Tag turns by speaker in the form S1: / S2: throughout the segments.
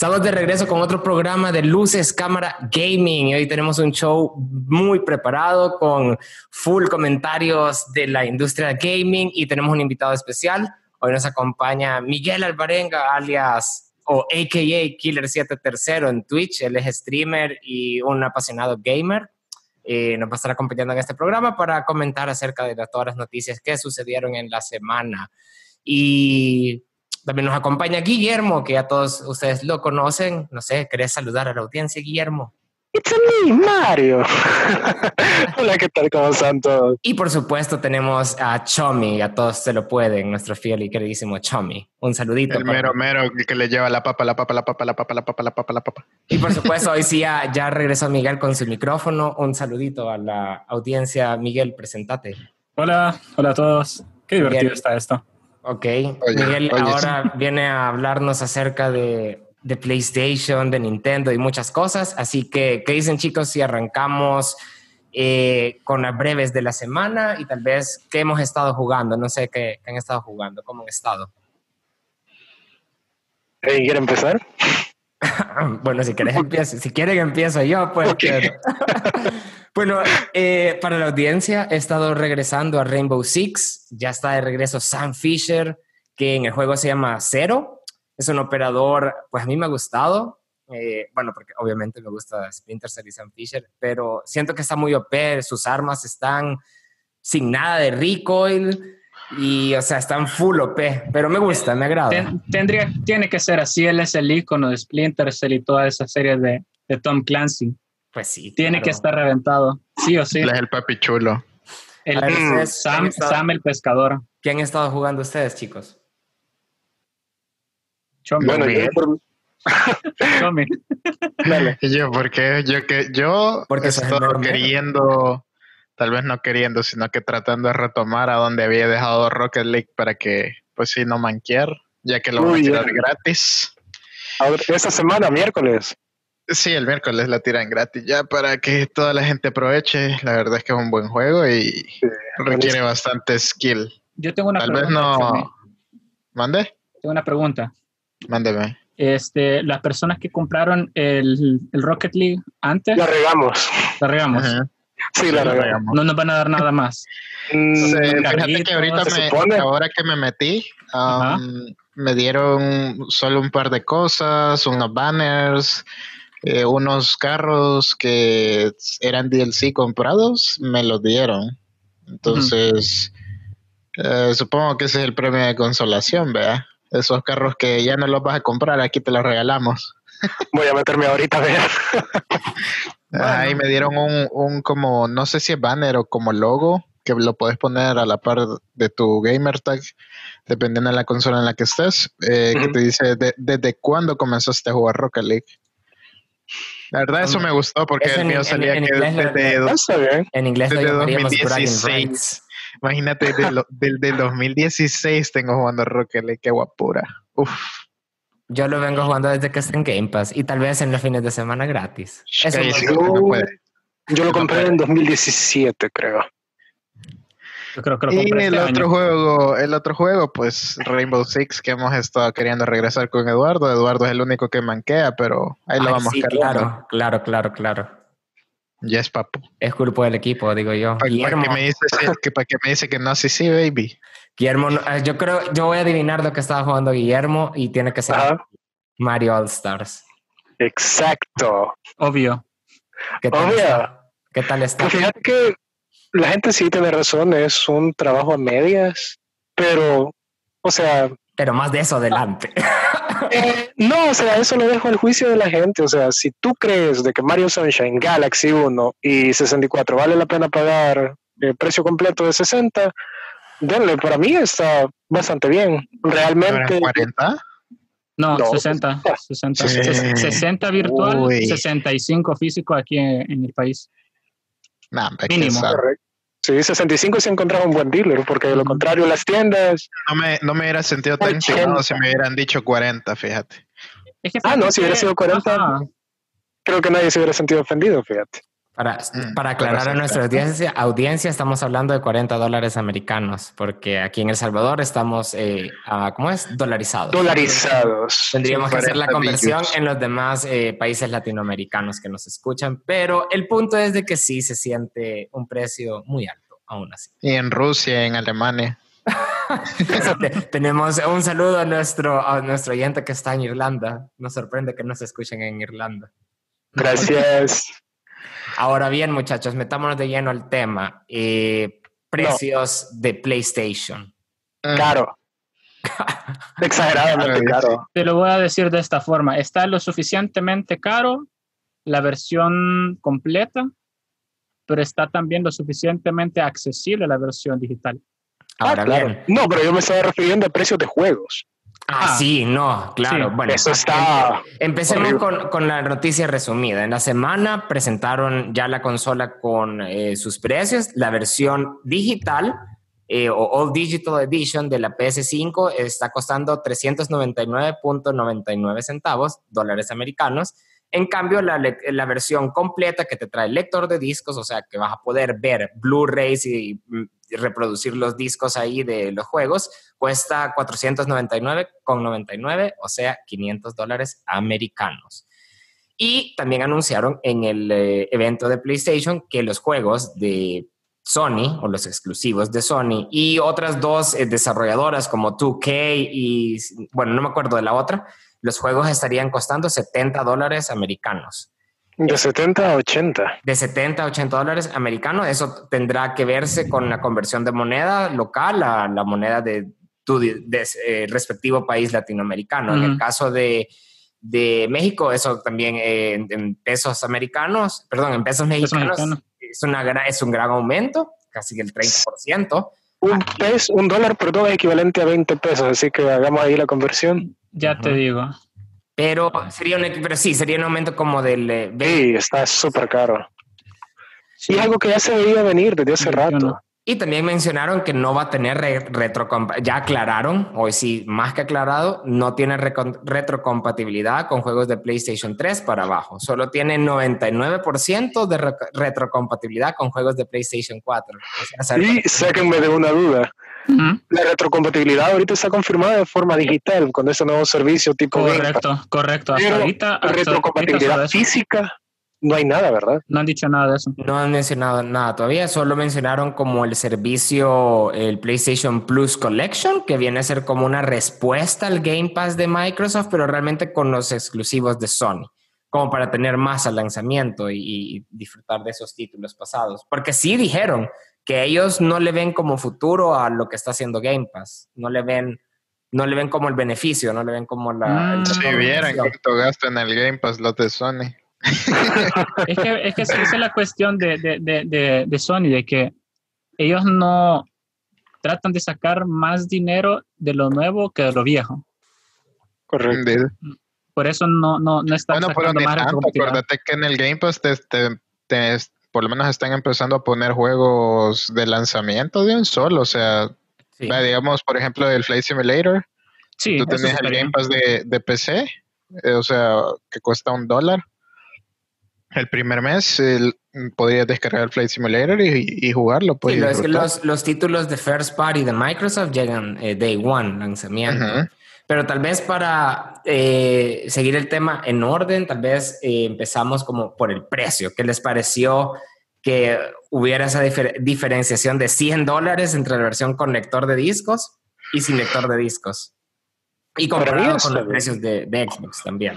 S1: Estamos de regreso con otro programa de Luces, Cámara, Gaming. Hoy tenemos un show muy preparado con full comentarios de la industria gaming y tenemos un invitado especial. Hoy nos acompaña Miguel Alvarenga, alias o AKA Killer 7 Tercero en Twitch. Él es streamer y un apasionado gamer. Eh, nos va a estar acompañando en este programa para comentar acerca de todas las noticias que sucedieron en la semana. Y también nos acompaña Guillermo, que a todos ustedes lo conocen. No sé, ¿querés saludar a la audiencia, Guillermo?
S2: It's me, Mario. Hola, ¿qué tal? ¿Cómo están todos?
S1: Y por supuesto tenemos a Chomi, a todos se lo pueden, nuestro fiel y queridísimo Chomi. Un saludito.
S3: El mero mero que le lleva la papa, la papa, la papa, la papa, la papa, la papa, la papa.
S1: Y por supuesto, hoy sí ya, ya regresó Miguel con su micrófono. Un saludito a la audiencia. Miguel, presentate.
S4: Hola, hola a todos. Qué divertido está esto.
S1: Ok, Miguel ahora viene a hablarnos acerca de, de, PlayStation, de Nintendo y muchas cosas. Así que, ¿qué dicen chicos si arrancamos eh, con las breves de la semana y tal vez qué hemos estado jugando? No sé qué, han estado jugando, cómo han estado.
S2: ¿Quiere empezar?
S1: bueno, si quieres empiezo, si quieren empiezo yo, pues. bueno, eh, para la audiencia he estado regresando a Rainbow Six, ya está de regreso Sam Fisher, que en el juego se llama Zero, es un operador, pues a mí me ha gustado, eh, bueno, porque obviamente me gusta Splinter Cell y Sam Fisher, pero siento que está muy OP, sus armas están sin nada de recoil, y, o sea, están full OP, pero me gusta, me agrada.
S4: tendría, tiene que ser así, él es el icono de Splinter Cell y toda esa serie de, de Tom Clancy.
S1: Pues sí.
S4: Tiene que estar reventado, sí o sí.
S3: Él es el papi chulo.
S4: El, Sam, Sam, el pescador.
S1: ¿Quién han estado jugando ustedes, chicos?
S2: Chomi. Bueno, yo por...
S3: Chomi. Yo, porque yo que yo porque estoy queriendo tal vez no queriendo, sino que tratando de retomar a donde había dejado Rocket League para que, pues sí, no manquear, ya que lo van a tirar gratis.
S2: esta semana, miércoles.
S3: Sí, el miércoles la tiran gratis ya para que toda la gente aproveche. La verdad es que es un buen juego y requiere bastante skill.
S4: Yo tengo una
S3: Tal vez no. ¿Mande?
S4: Tengo una pregunta.
S3: Mándeme.
S4: Este, las personas que compraron el, Rocket League antes.
S2: La regamos.
S4: La regamos.
S2: Sí, la verdad.
S4: No nos van a dar nada más.
S3: Mm, fíjate que ahorita, me, ahora que me metí, um, me dieron solo un par de cosas, unos banners, eh, unos carros que eran DLC comprados, me los dieron. Entonces, eh, supongo que ese es el premio de consolación, ¿verdad? Esos carros que ya no los vas a comprar, aquí te los regalamos.
S2: Voy a meterme ahorita a ver.
S3: Ahí me dieron un, un, como, no sé si es banner o como logo, que lo puedes poner a la par de tu gamer tag, dependiendo de la consola en la que estés, eh, que te dice desde cuándo comenzaste a jugar Rocket League. La verdad, eso me gustó porque el mío salía que desde,
S1: en inglés
S3: desde 2016. Imagínate, del, del, 2016 tengo jugando Rocket League, qué guapura. Uf.
S1: Yo lo vengo jugando desde que está en Game Pass y tal vez en los fines de semana gratis.
S2: Eso yo, lo compré en 2017, creo.
S4: Yo creo que lo
S3: compré
S4: y
S3: el este otro juego, el otro juego, pues Rainbow Six, que hemos estado queriendo regresar con Eduardo. Eduardo es el único que manquea, pero ahí lo vamos
S1: sí, Claro, claro, claro, claro.
S3: Ya es papu.
S1: Es culpa del equipo, digo yo.
S3: ¿Para, qué me dice, que, ¿Para qué me dice que no? Sí, sí, baby.
S1: Guillermo, eh, yo creo, yo voy a adivinar lo que estaba jugando Guillermo y tiene que ser Mario All Stars.
S2: Exacto.
S4: Obvio.
S1: ¿Qué tal Obvio. Está? ¿Qué tal está?
S2: Pues fíjate que la gente sí tiene razón, es un trabajo a medias, pero, o sea...
S1: Pero más de eso adelante.
S2: Eh, no, o sea, eso lo dejo al juicio de la gente. O sea, si tú crees de que Mario Sunshine, Galaxy 1 y 64 vale la pena pagar el precio completo de 60, denle, para mí está bastante bien. Realmente.
S3: ¿40?
S4: No, 60, 60, 60, virtual, 65 físico aquí en, el país.
S3: Mínimo.
S2: Sí, 65 se encontraba un buen dealer, porque de lo contrario las tiendas...
S3: No me, no me hubiera sentido tan chingado si me hubieran dicho 40, fíjate.
S2: ah, no, si hubiera sido 40, creo que nadie se hubiera sentido ofendido, fíjate.
S1: Mm, para aclarar a nuestra audiencia, audiencia, estamos hablando de 40 dólares americanos, porque aquí en El Salvador estamos, eh, ¿cómo es? Dolarizados.
S2: Dolarizados.
S1: Tendríamos que hacer la conversión en los demás eh, países latinoamericanos que nos escuchan, pero el punto es de que sí se siente un precio muy alto, aún así.
S3: Y en Rusia, en Alemania.
S1: Tenemos un saludo a nuestro, a nuestro oyente que está en Irlanda. Nos sorprende que nos escuchen en Irlanda.
S2: Gracias.
S1: Ahora bien, muchachos, metámonos de lleno al tema. Eh, precios de PlayStation.
S2: Mm. Caro. Exageradamente caro.
S4: Te lo voy a decir de esta forma. Está lo suficientemente caro la versión completa, pero está también lo suficientemente accesible la versión digital.
S2: Ahora bien. No, pero yo me estaba refiriendo a precios de juegos.
S1: Ah, ah, sí, no, claro. bueno,
S2: eso está.
S1: Empecemos con, con, la noticia resumida. En la semana presentaron ya la consola con eh, sus precios. La versión digital eh, o All Digital Edition de la PS5 está costando 399.99 centavos, dólares americanos. En cambio, la, la, versión completa que te trae lector de discos, o sea, que vas a poder ver Blu-rays y reproducir los discos ahí de los juegos, cuesta 499,99, o sea, 500 dólares americanos. Y también anunciaron en el eh, evento de PlayStation que los juegos de Sony o los exclusivos de Sony y otras dos eh, desarrolladoras como 2K y, bueno, no me acuerdo de la otra, los juegos estarían costando 70 dólares americanos.
S2: De 70 a 80.
S1: De 70 a 80 dólares americanos. Eso tendrá que verse con la conversión de moneda local a la moneda de tu eh, respectivo país latinoamericano. En el caso de, de, México, eso también eh, en, pesos americanos, perdón, en pesos mexicanos, es, una, es un gran aumento, casi el 30%.
S2: Un, peso, un dólar, perdón, es equivalente a 20 pesos, así que hagamos ahí la conversión.
S4: Ya te digo.
S1: Pero sería un, pero sí, sería un aumento como del...
S2: Eh, sí, está súper caro. Sí, algo que ya se veía venir desde hace rato.
S1: Y también mencionaron que no va a tener retro ya aclararon, hoy sí, más que aclarado, no tiene retrocompatibilidad con juegos de PlayStation 3 para abajo. Solo tiene 99% de retrocompatibilidad con juegos de PlayStation 4.
S2: y sáquenme de una duda. La retrocompatibilidad ahorita está confirmada de forma digital con este nuevo servicio tipo
S4: Correcto, correcto.
S2: Hasta ahorita, retrocompatibilidad física no hay nada, ¿verdad?
S4: No han dicho nada de eso.
S1: No han mencionado nada todavía, solo mencionaron como el servicio, el PlayStation Plus Collection, que viene a ser como una respuesta al Game Pass de Microsoft, pero realmente con los exclusivos de Sony, como para tener más al lanzamiento y, disfrutar de esos títulos pasados. Porque sí dijeron que ellos no le ven como futuro a lo que está haciendo Game Pass, no le ven no le ven como el beneficio, no le ven como la...
S3: Mm. si vieran cuánto gastan en el Game Pass los de Sony
S4: es que, es que esa es la cuestión de, de, de, de, Sony, de que ellos no tratan de sacar más dinero de lo nuevo que de lo viejo.
S2: Correcto.
S4: Por eso no, no, no están
S3: bueno, sacando más tanto, Acuérdate que en el Game Pass te, te, por lo menos están empezando a poner juegos de lanzamiento de un solo. O sea, digamos, por ejemplo, el Flight Simulator. Sí, tú tenés el Game Pass de, de PC, eh, o sea, que cuesta un dólar el primer mes el, podrías descargar el Flight Simulator y, jugarlo.
S1: Sí, es que los, los, títulos de First Party de Microsoft llegan eh, Day One, lanzamiento. Pero tal vez para eh, seguir el tema en orden, tal vez eh, empezamos como por el precio. ¿Qué les pareció que hubiera esa diferenciación de 100 dólares entre la versión con lector de discos y sin lector de discos? Y comparado con los precios de, de Xbox también.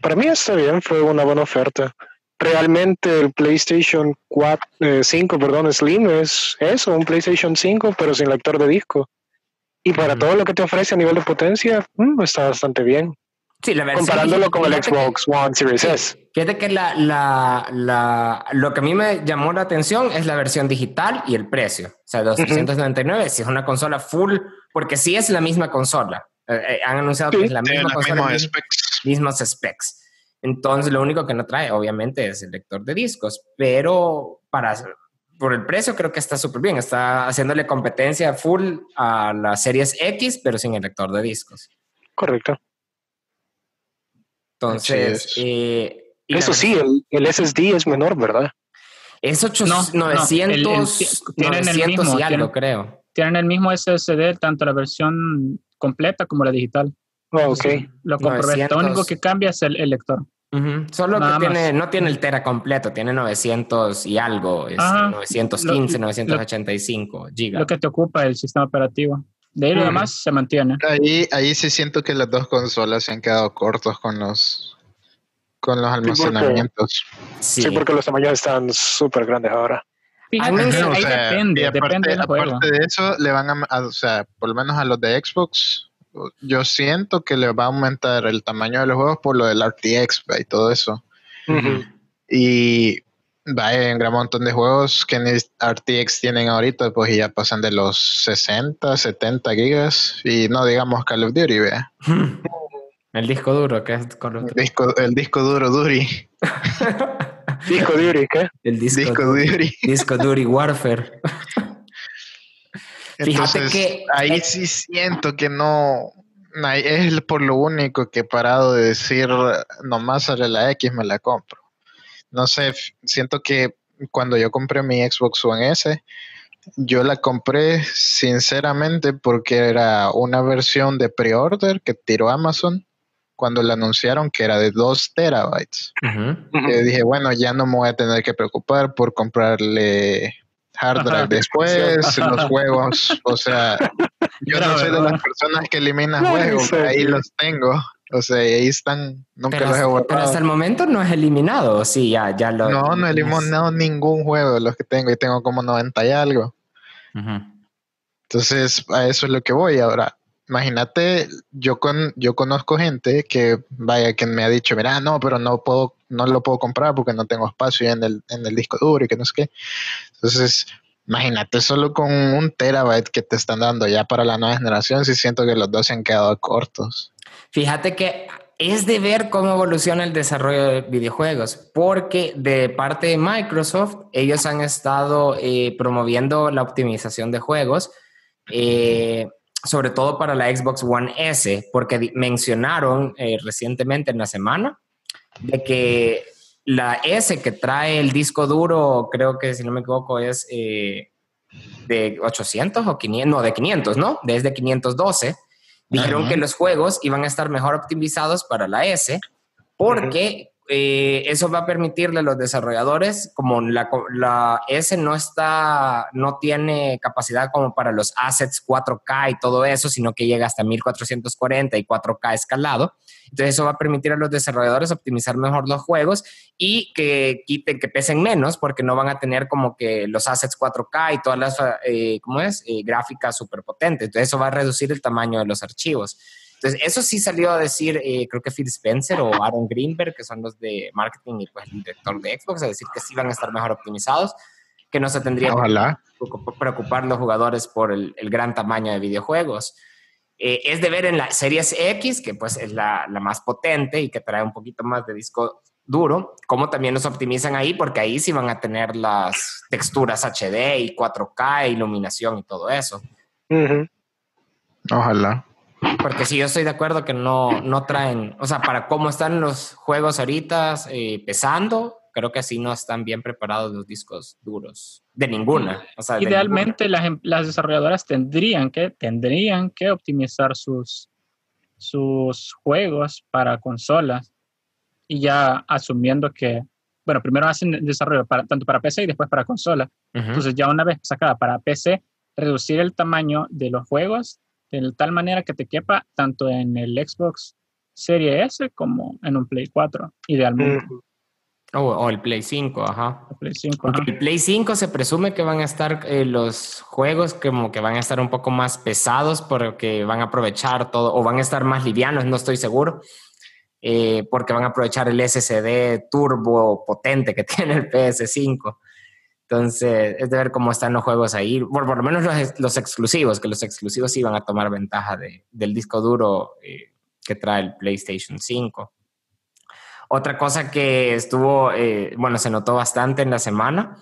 S2: Para mí está bien, fue una buena oferta. Realmente el PlayStation 4, 5, eh, perdón, Slim es eso, un PlayStation 5, pero sin lector de disco. Y para todo lo que te ofrece a nivel de potencia, mm, está bastante bien.
S1: Sí, la
S2: Comparándolo con el Xbox One Series S.
S1: Fíjate que la, la, la, lo que a mí me llamó la atención es la versión digital y el precio. O sea, 299, si es una consola full, porque sí es la misma consola. Eh, eh, han anunciado que es la misma consola mismos specs. Entonces, lo único que no trae, obviamente, es el lector de discos, pero para, por el precio creo que está súper bien. Está haciéndole competencia full a las series X, pero sin el lector de discos.
S2: Correcto.
S1: Entonces, eh,
S2: Eso sí, el, SSD es menor, ¿verdad?
S1: Es 800, 900, tienen el mismo, y algo, creo.
S4: Tienen el mismo SSD, tanto la versión completa como la digital.
S2: Oh, ok.
S4: Lo comprobé. Lo único que cambia es el, lector.
S1: Solo que tiene, no tiene el Tera completo, tiene 900 y algo, es 915, 985 gigas.
S4: Lo que te ocupa el sistema operativo. De ahí lo demás se mantiene.
S3: Ahí, ahí sí siento que las dos consolas se han quedado cortos con los con los almacenamientos.
S2: Sí, porque, los tamaños están súper grandes ahora.
S4: Ahí depende, aparte, depende del juego.
S3: de eso, le van a, o sea, por lo menos a los de Xbox, yo siento que le va a aumentar el tamaño de los juegos por lo del RTX y todo eso. Y va en gran montón de juegos que RTX tienen ahorita, pues ya pasan de los 60, 70 gigas y no digamos Call of Duty, vea.
S1: El disco duro, que es
S3: el disco, el disco duro Duri.
S2: disco Duri, ¿qué?
S1: El disco, Duri. Disco Duri Warfare.
S3: Fíjate que ahí sí siento que no es por lo único que he parado de decir nomás sobre la X me la compro. No sé, siento que cuando yo compré mi Xbox One S, yo la compré sinceramente porque era una versión de pre-order que tiró Amazon cuando le anunciaron que era de 2 terabytes. dije, bueno, ya no me voy a tener que preocupar por comprarle hard drive después, los juegos. O sea, yo no soy de las personas que eliminan juegos, ahí los tengo. O sea, ahí están, nunca los he borrado.
S1: Pero hasta el momento no es eliminado, sí, ya, ya lo...
S3: No, no he eliminado ningún juego de los que tengo, y tengo como 90 y algo. Entonces, a eso es lo que voy ahora imagínate, yo con, yo conozco gente que vaya, que me ha dicho, mira, no, pero no puedo, no lo puedo comprar porque no tengo espacio en el, en el disco duro y que no sé qué. Entonces, imagínate solo con un terabyte que te están dando ya para la nueva generación, si siento que los dos se han quedado cortos.
S1: Fíjate que es de ver cómo evoluciona el desarrollo de videojuegos, porque de parte de Microsoft, ellos han estado eh, promoviendo la optimización de juegos. Eh, sobre todo para la Xbox One S, porque mencionaron eh, recientemente en la semana de que la S que trae el disco duro, creo que si no me equivoco es eh, de 800 o 500, no, de 500, ¿no? Desde 512. Dijeron que los juegos iban a estar mejor optimizados para la S porque eh, eso va a permitirle a los desarrolladores, como la, la, S no está, no tiene capacidad como para los assets 4K y todo eso, sino que llega hasta 1440 y 4K escalado. Entonces eso va a permitir a los desarrolladores optimizar mejor los juegos y que quiten, que pesen menos, porque no van a tener como que los assets 4K y todas las, eh, ¿cómo es? Eh, gráficas súper potentes. Entonces eso va a reducir el tamaño de los archivos. Entonces, eso sí salió a decir, eh, creo que Phil Spencer o Aaron Greenberg, que son los de marketing y pues el director de Xbox, a decir que sí van a estar mejor optimizados, que no se tendrían que preocupar los jugadores por el, gran tamaño de videojuegos. Eh, es de ver en la Series X, que pues es la, la, más potente y que trae un poquito más de disco duro, cómo también los optimizan ahí, porque ahí sí van a tener las texturas HD y 4K, iluminación y todo eso.
S3: Ojalá.
S1: Porque sí, yo estoy de acuerdo que no, no traen, o sea, para cómo están los juegos ahorita eh, pesando, creo que así no están bien preparados los discos duros, de ninguna.
S4: Idealmente Las, em, las, desarrolladoras tendrían que, tendrían que optimizar sus, sus juegos para consolas y ya asumiendo que, bueno, primero hacen desarrollo para, tanto para PC y después para consola. Entonces ya una vez sacada para PC, reducir el tamaño de los juegos de tal manera que te quepa tanto en el Xbox Series S como en un Play 4, idealmente.
S1: o el Play 5, ajá.
S4: El Play 5,
S1: El Play 5 se presume que van a estar eh, los juegos como que van a estar un poco más pesados porque van a aprovechar todo, o van a estar más livianos, no estoy seguro, eh, porque van a aprovechar el SSD turbo potente que tiene el PS5. Entonces, es de ver cómo están los juegos ahí, por, por lo menos los, exclusivos, que los exclusivos sí van a tomar ventaja de, del disco duro eh, que trae el PlayStation 5. Otra cosa que estuvo, eh, bueno, se notó bastante en la semana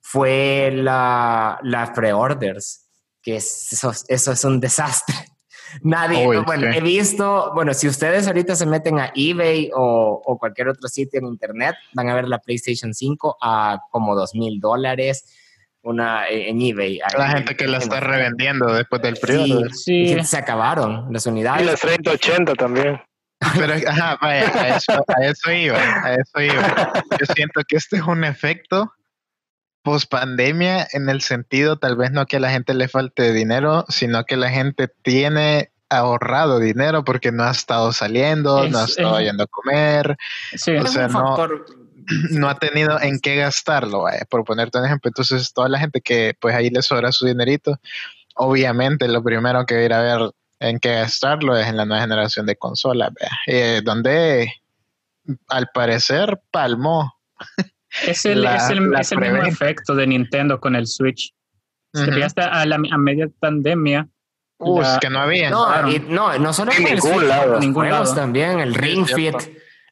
S1: fue la, pre-orders, que eso es un desastre. Nadie, bueno, he visto, bueno, si ustedes ahorita se meten a eBay o, o, cualquier otro sitio en internet, van a ver la PlayStation 5 a como dos mil dólares una en eBay.
S3: La gente que la está revendiendo después del periodo.
S1: Sí, sí. se acabaron las unidades.
S2: Y las 3080 también.
S3: Pero, ajá, vaya, a eso, a eso iba, a eso iba. Yo siento que este es un efecto post pandemia en el sentido tal vez no que a la gente le falte dinero, sino que la gente tiene ahorrado dinero porque no ha estado saliendo, no ha estado yendo a comer. o sea, no, no, ha tenido en qué gastarlo, por ponerte un ejemplo. Entonces, toda la gente que pues ahí le sobra su dinerito, obviamente lo primero que va a ir a ver en qué gastarlo es en la nueva generación de consolas, eh, donde al parecer palmó.
S4: Es el, es el, mismo efecto de Nintendo con el Switch. Si te a, la, a media pandemia.
S3: Uh, que no había.
S1: No, no, no solo en ningún lado. ningún lado. también, el Ring Fit.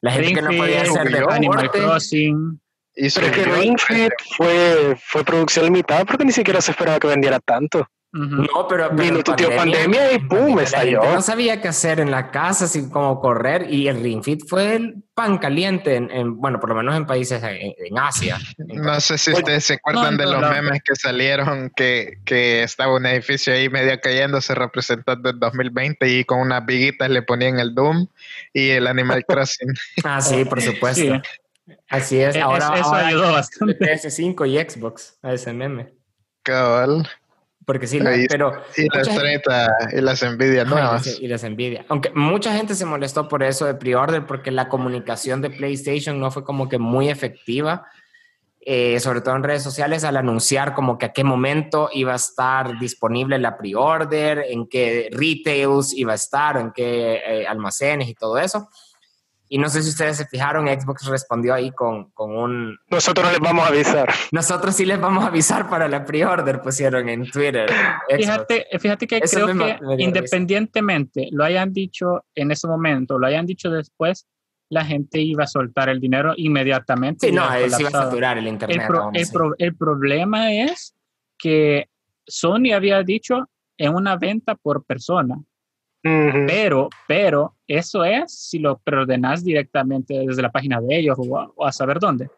S1: La gente que no podía hacer de
S4: Animal Crossing.
S2: Y Pero es que Ring Fit fue, fue producción limitada porque ni siquiera se esperaba que vendiera tanto.
S1: No, pero,
S2: vino tu tío pandemia y pum, estalló.
S1: No sabía qué hacer en la casa, así como correr. Y el Ring Fit fue el pan caliente, en, bueno, por lo menos en países en, Asia.
S3: No sé si ustedes se acuerdan de los memes que salieron, que, que estaba un edificio ahí medio cayéndose representando el 2020 y con unas viguitas le ponían el Doom y el Animal Crossing.
S1: ah, sí, por supuesto. Así es. Ahora,
S4: eso ayudó bastante.
S1: PS5 y Xbox a ese meme.
S3: Cabal.
S1: Porque sí, pero...
S3: Y las 30 y las envidias nuevas.
S1: Y las envidias. Aunque mucha gente se molestó por eso de pre-order, porque la comunicación de PlayStation no fue como que muy efectiva, eh, sobre todo en redes sociales, al anunciar como que a qué momento iba a estar disponible la pre-order, en qué retails iba a estar, en qué eh, almacenes y todo eso. Y no sé si ustedes se fijaron, Xbox respondió ahí con, con, un...
S2: Nosotros les vamos a avisar.
S1: Nosotros sí les vamos a avisar para la pre-order, pusieron en Twitter.
S4: Fíjate, fíjate que creo que independientemente lo hayan dicho en ese momento, lo hayan dicho después, la gente iba a soltar el dinero inmediatamente.
S1: Sí, no, se iba a saturar el internet.
S4: El, el problema es que Sony había dicho en una venta por persona. Pero, pero eso es si lo preordenas directamente desde la página de ellos o a, saber dónde.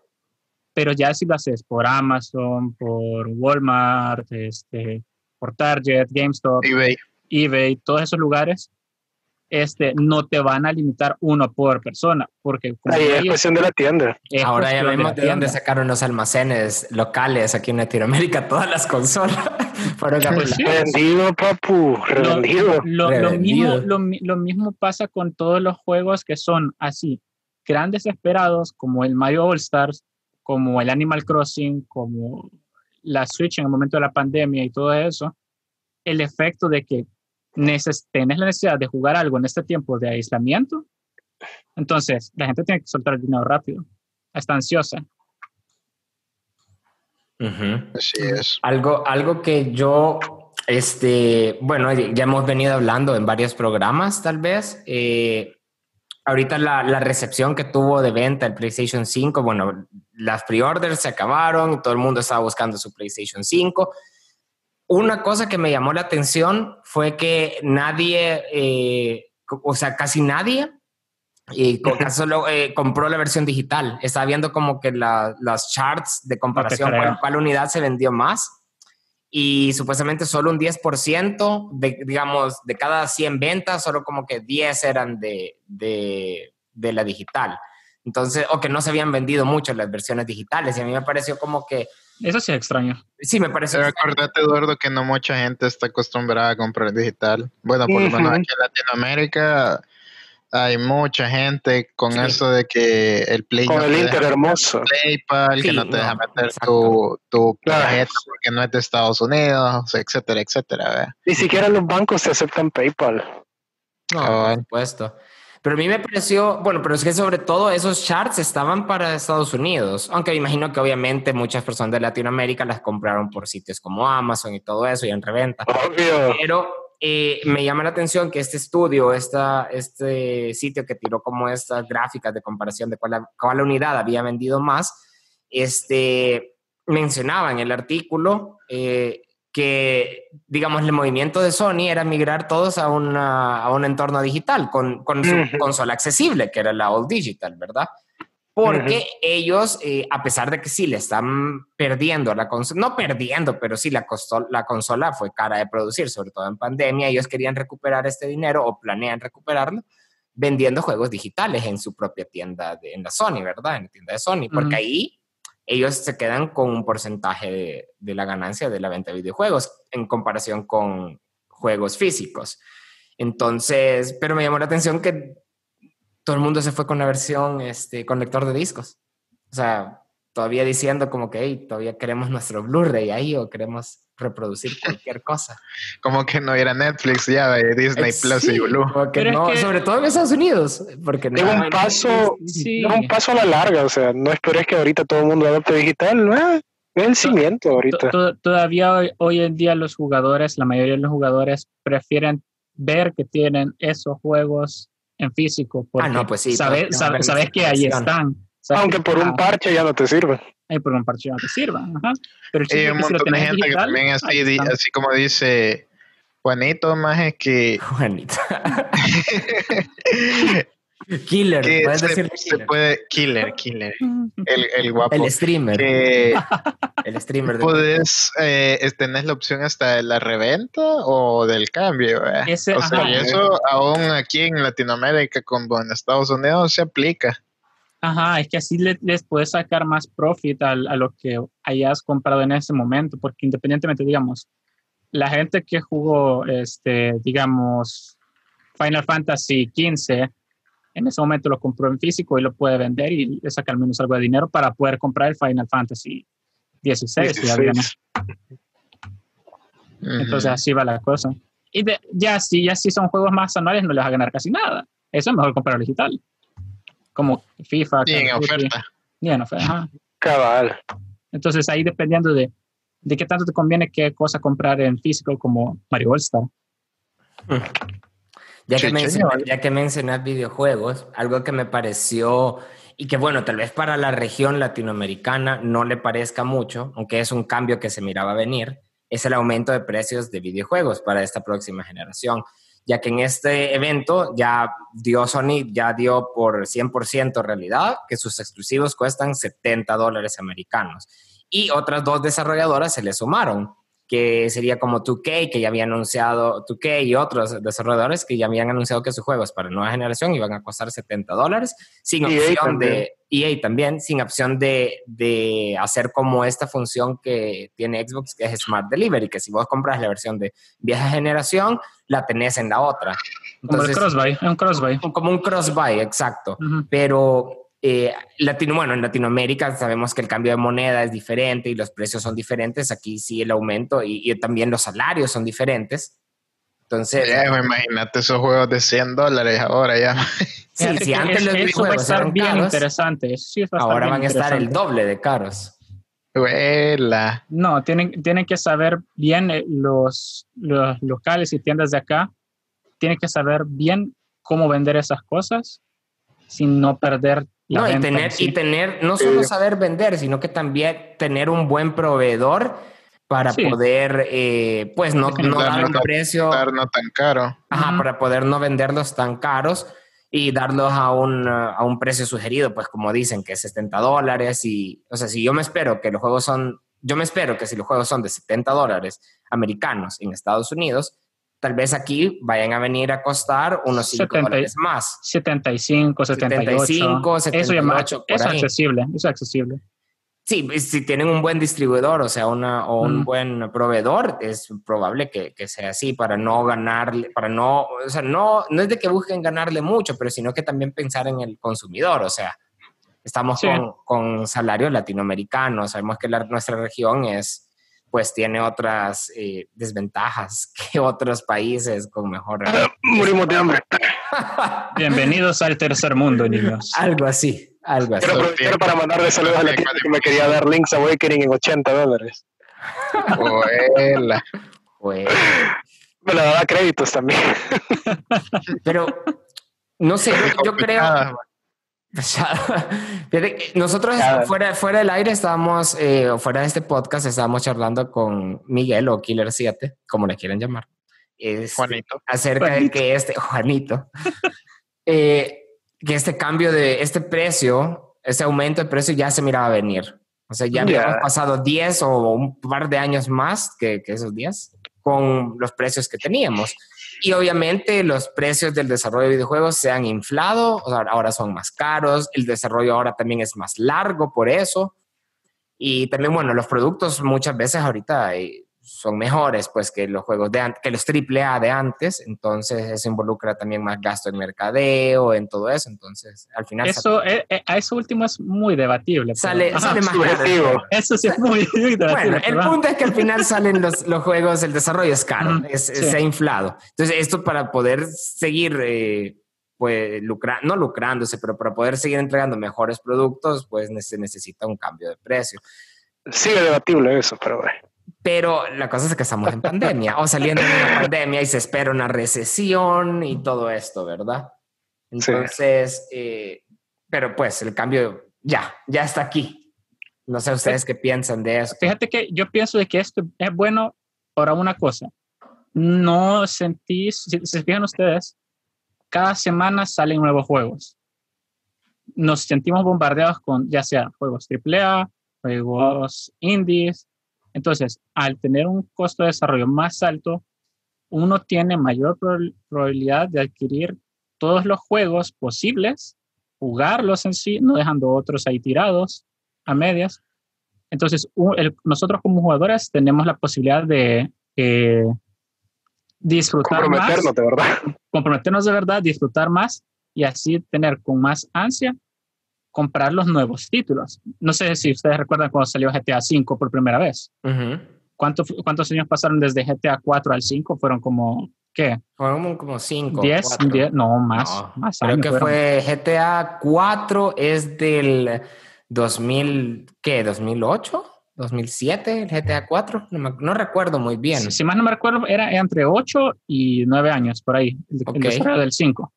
S4: Pero ya si lo haces por Amazon, por Walmart, este, por Target, GameStop,
S3: eBay,
S4: eBay todos esos lugares, este, no te van a limitar uno por persona, porque
S2: Ahí es cuestión de la tienda.
S1: Ahora ya vemos de, dónde sacaron los almacenes locales aquí en Latinoamérica, todas las consolas.
S2: Fueron pues Revendido, papu, revendido.
S4: Lo, mismo, lo, mismo pasa con todos los juegos que son así, grandes esperados, como el Mario All Stars, como el Animal Crossing, como la Switch en el momento de la pandemia y todo eso, el efecto de que tienes la necesidad de jugar algo en este tiempo de aislamiento, entonces la gente tiene que soltar el dinero rápido. Está ansiosa.
S3: Así es.
S1: Algo, algo que yo, este, bueno, ya hemos venido hablando en varios programas, tal vez. Eh, ahorita la, la, recepción que tuvo de venta el PlayStation 5, bueno, las pre-orders se acabaron, todo el mundo estaba buscando su PlayStation 5 una cosa que me llamó la atención fue que nadie, eh, o sea, casi nadie, y solo eh, compró la versión digital. Estaba viendo como que las charts de comparación con cuál unidad se vendió más. Y supuestamente solo un 10% de, digamos, de cada 100 ventas, solo como que 10 eran de, de, de la digital. Entonces, o que no se habían vendido mucho las versiones digitales. Y a mí me pareció como que
S4: eso sí es extraño.
S1: Sí, me parece.
S3: Pero acordate, Eduardo, que no mucha gente está acostumbrada a comprar digital. Bueno, por lo menos aquí en Latinoamérica hay mucha gente con eso de que el Play
S2: con el Inter hermoso.
S3: PayPal, que no te deja meter tu, tu tarjeta porque no es de Estados Unidos, etcétera, etcétera.
S2: Ni siquiera los bancos se aceptan PayPal.
S1: No, por supuesto. Pero a mí me pareció, bueno, pero es que sobre todo esos charts estaban para Estados Unidos, aunque me imagino que obviamente muchas personas de Latinoamérica las compraron por sitios como Amazon y todo eso y en reventa.
S2: Obvio.
S1: Pero eh, me llama la atención que este estudio, esta, este sitio que tiró como estas gráficas de comparación de cuál, cuál unidad había vendido más, este, mencionaba en el artículo eh, que, digamos, el movimiento de Sony era migrar todos a, una, a un entorno digital con, con su consola accesible, que era la All Digital, ¿verdad? Porque ellos, eh, a pesar de que sí le están perdiendo la consola, no perdiendo, pero sí la, la consola fue cara de producir, sobre todo en pandemia, ellos querían recuperar este dinero o planean recuperarlo vendiendo juegos digitales en su propia tienda, de, en la Sony, ¿verdad? En la tienda de Sony, porque ahí ellos se quedan con un porcentaje de, la ganancia de la venta de videojuegos en comparación con juegos físicos. Entonces, pero me llamó la atención que todo el mundo se fue con la versión este, con lector de discos. O sea, todavía diciendo como que hey, todavía queremos nuestro Blu-ray ahí o queremos reproducir cualquier cosa.
S3: Como que no era Netflix ya de Disney Plus y Hulu.
S1: No, sobre todo en Estados Unidos, porque
S2: no, un paso, un paso a la larga, o sea, no esperes que ahorita todo el mundo adopte digital, ¿no? es el cimiento ahorita.
S4: Todavía hoy, en día los jugadores, la mayoría de los jugadores prefieren ver que tienen esos juegos en físico, porque ah, no, pues sí, sabes, sabes, que ahí están.
S2: Aunque por un parche ya no te sirve
S4: hay por un parche no te sirva. Ajá.
S3: Pero Hay un montón de gente que también así, así como dice Juanito, más es que.
S1: Juanito. killer, puedes
S3: se,
S1: decir
S3: se puede. Killer, killer. El, el guapo.
S1: El streamer. el streamer.
S3: Puedes eh, tener la opción hasta de la reventa o del cambio. Ese, o sea, y eso aún aquí en Latinoamérica, como en Estados Unidos, se aplica.
S4: Ajá, es que así les puedes sacar más profit a, lo que hayas comprado en ese momento, porque independientemente, digamos, la gente que jugó, este, digamos, Final Fantasy XV, en ese momento lo compró en físico y lo puede vender y le saca al menos algo de dinero para poder comprar el Final Fantasy XVI. Entonces así va la cosa. Y ya si ya si son juegos más anuales no les va a ganar casi nada. Eso es mejor comprar digital como FIFA.
S3: Y en oferta.
S4: Y en oferta.
S2: Cabal.
S4: Entonces ahí dependiendo de, de qué tanto te conviene qué cosa comprar en físico como Mario All Star.
S1: Ya que, mencionas, ya que mencionas videojuegos, algo que me pareció y que bueno, tal vez para la región latinoamericana no le parezca mucho, aunque es un cambio que se miraba venir, es el aumento de precios de videojuegos para esta próxima generación ya que en este evento ya dio Sony, ya dio por 100% realidad que sus exclusivos cuestan 70 dólares americanos. Y otras dos desarrolladoras se le sumaron, que sería como 2K, que ya había anunciado, 2K y otros desarrolladores que ya habían anunciado que sus juegos para nueva generación iban a costar 70 dólares, sin opción de EA también, sin opción de, de, hacer como esta función que tiene Xbox, que es Smart Delivery, que si vos compras la versión de vieja generación, la tenés en la otra.
S4: Entonces, como cross-buy, un cross-buy.
S1: Como un cross-buy, exacto. Pero eh, Latino, bueno, en Latinoamérica sabemos que el cambio de moneda es diferente y los precios son diferentes. Aquí sí el aumento y, también los salarios son diferentes. Entonces,
S3: imagínate esos juegos de 100 dólares ahora ya.
S1: Sí, si antes los
S4: videojuegos va a estar bien interesante.
S1: ahora van a estar el doble de caros.
S4: No, tienen, tienen que saber bien eh, los, los locales y tiendas de acá. Tienen que saber bien cómo vender esas cosas sin no perder
S1: la no, y tener, y tener, no solo saber vender, sino que también tener un buen proveedor para poder, eh, pues, no, no dar un precio.
S3: No tan caro.
S1: Ajá, para poder no venderlos tan caros y darlos a un, a un precio sugerido, pues como dicen, que es 70 dólares. Y, o sea, si yo me espero que los juegos son, yo me espero que si los juegos son de 70 dólares americanos en Estados Unidos, tal vez aquí vayan a venir a costar unos 5 dólares más.
S4: 75, 78. 75, 78. Eso, es accesible, eso es accesible.
S1: Sí, si tienen un buen distribuidor, o sea, una, o un buen proveedor, es probable que, que, sea así para no ganarle, para no, o sea, no, no es de que busquen ganarle mucho, pero sino que también pensar en el consumidor, o sea, estamos con, con salarios latinoamericanos, sabemos que la, nuestra región es, pues tiene otras eh, desventajas que otros países con mejor...
S2: Morimos de hambre.
S4: Bienvenidos al tercer mundo, niños.
S1: Algo así. Algo así.
S2: Quiero para mandarle saludos a la gente que me quería dar Link's Awakening en 80 dólares. Me la daba créditos también.
S1: Pero, no sé, yo, creo... Nosotros fuera, fuera del aire estábamos, eh, fuera de este podcast, estábamos charlando con Miguel o Killer 7, como le quieren llamar.
S3: Este, Juanito.
S1: Acerca de que este, Juanito, eh, que este cambio de este precio, este aumento de precio ya se miraba venir. O sea, ya habíamos pasado 10 o un par de años más que, que esos 10 con los precios que teníamos. Y obviamente los precios del desarrollo de videojuegos se han inflado, ahora son más caros, el desarrollo ahora también es más largo por eso. Y también, bueno, los productos muchas veces ahorita eh, son mejores pues que los juegos de que los AAA de antes, entonces eso involucra también más gasto en mercadeo, en todo eso, entonces al final...
S4: Eso, eh, eh, a eso último es muy debatible.
S1: Sale, sale más
S4: Eso sí es muy, debatible.
S1: Bueno, el punto es que al final salen los, los juegos, el desarrollo es caro, se ha inflado. Entonces esto para poder seguir... Eh, pues lucrar, no lucrándose, pero para poder seguir entregando mejores productos, pues se necesita un cambio de precio.
S2: Sigue debatible eso, pero bueno.
S1: Pero la cosa es que estamos en pandemia o saliendo de una pandemia y se espera una recesión y todo esto, ¿verdad? Entonces, eh, pero pues el cambio ya, ya está aquí. No sé ustedes qué piensan de eso.
S4: Fíjate que yo pienso de que esto es bueno para una cosa. No sentís, si se fijan ustedes, cada semana salen nuevos juegos. Nos sentimos bombardeados con ya sea juegos AAA, juegos indies, entonces, al tener un costo de desarrollo más alto, uno tiene mayor probabilidad de adquirir todos los juegos posibles, jugarlos en sí, no dejando otros ahí tirados a medias. Entonces, nosotros como jugadores tenemos la posibilidad de eh, disfrutar
S2: comprometernos más, de verdad.
S4: comprometernos de verdad, disfrutar más y así tener con más ansia comprar los nuevos títulos. No sé si ustedes recuerdan cuando salió GTA V por primera vez. ¿Cuántos, ¿Cuántos años pasaron desde GTA 4 al 5? Fueron como, ¿qué?
S1: Fueron como 5.
S4: 10, no, más. más
S1: creo que fue GTA 4 es del 2000, ¿qué? ¿2008? ¿2007 el GTA 4? No, recuerdo muy bien.
S4: Si, más no me recuerdo, era entre 8 y 9 años por ahí, el, okay. el del 5.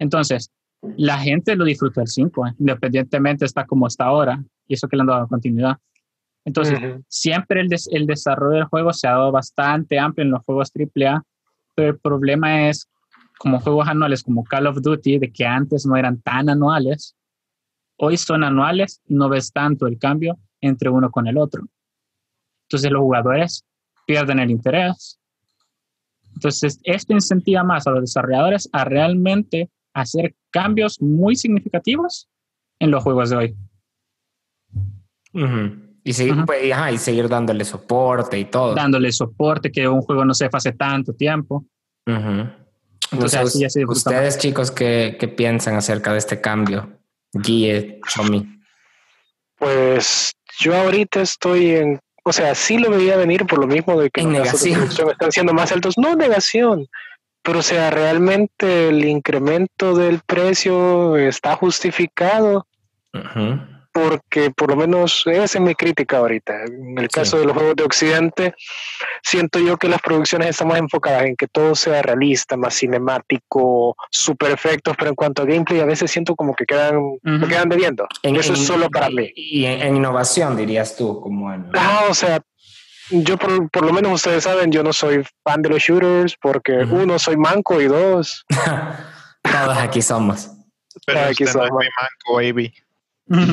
S4: Entonces, la gente lo disfruta el 5, eh, independientemente está como está ahora, y eso que le han dado continuidad. Entonces, siempre el, el, desarrollo del juego se ha dado bastante amplio en los juegos AAA, pero el problema es, como juegos anuales como Call of Duty, de que antes no eran tan anuales, hoy son anuales, no ves tanto el cambio entre uno con el otro. Entonces, los jugadores pierden el interés. Entonces, esto incentiva más a los desarrolladores a realmente hacer cambios muy significativos en los juegos de hoy.
S1: y, seguir, pues, y, seguir dándole soporte y todo.
S4: Dándole soporte, que un juego no se hace tanto tiempo.
S1: Entonces, ustedes chicos, ¿qué, ¿qué, piensan acerca de este cambio? Guille, Chomi.
S2: Pues yo ahorita estoy en, o sea, sí lo veía venir por lo mismo de que
S1: en negación.
S2: están siendo más altos. No negación, pero o sea, realmente el incremento del precio está justificado. Porque por lo menos esa es mi crítica ahorita. En el caso de los juegos de Occidente, siento yo que las producciones están más enfocadas en que todo sea realista, más cinemático, super efectos, pero en cuanto a gameplay a veces siento como que quedan, quedan debiendo. Eso es solo para mí.
S1: Y en, innovación, dirías tú, como en...
S2: Ah, o sea, yo por, por, lo menos ustedes saben, yo no soy fan de los shooters porque uno, soy manco y dos.
S1: Todos aquí somos.
S3: Pero aquí somos. No es manco, baby.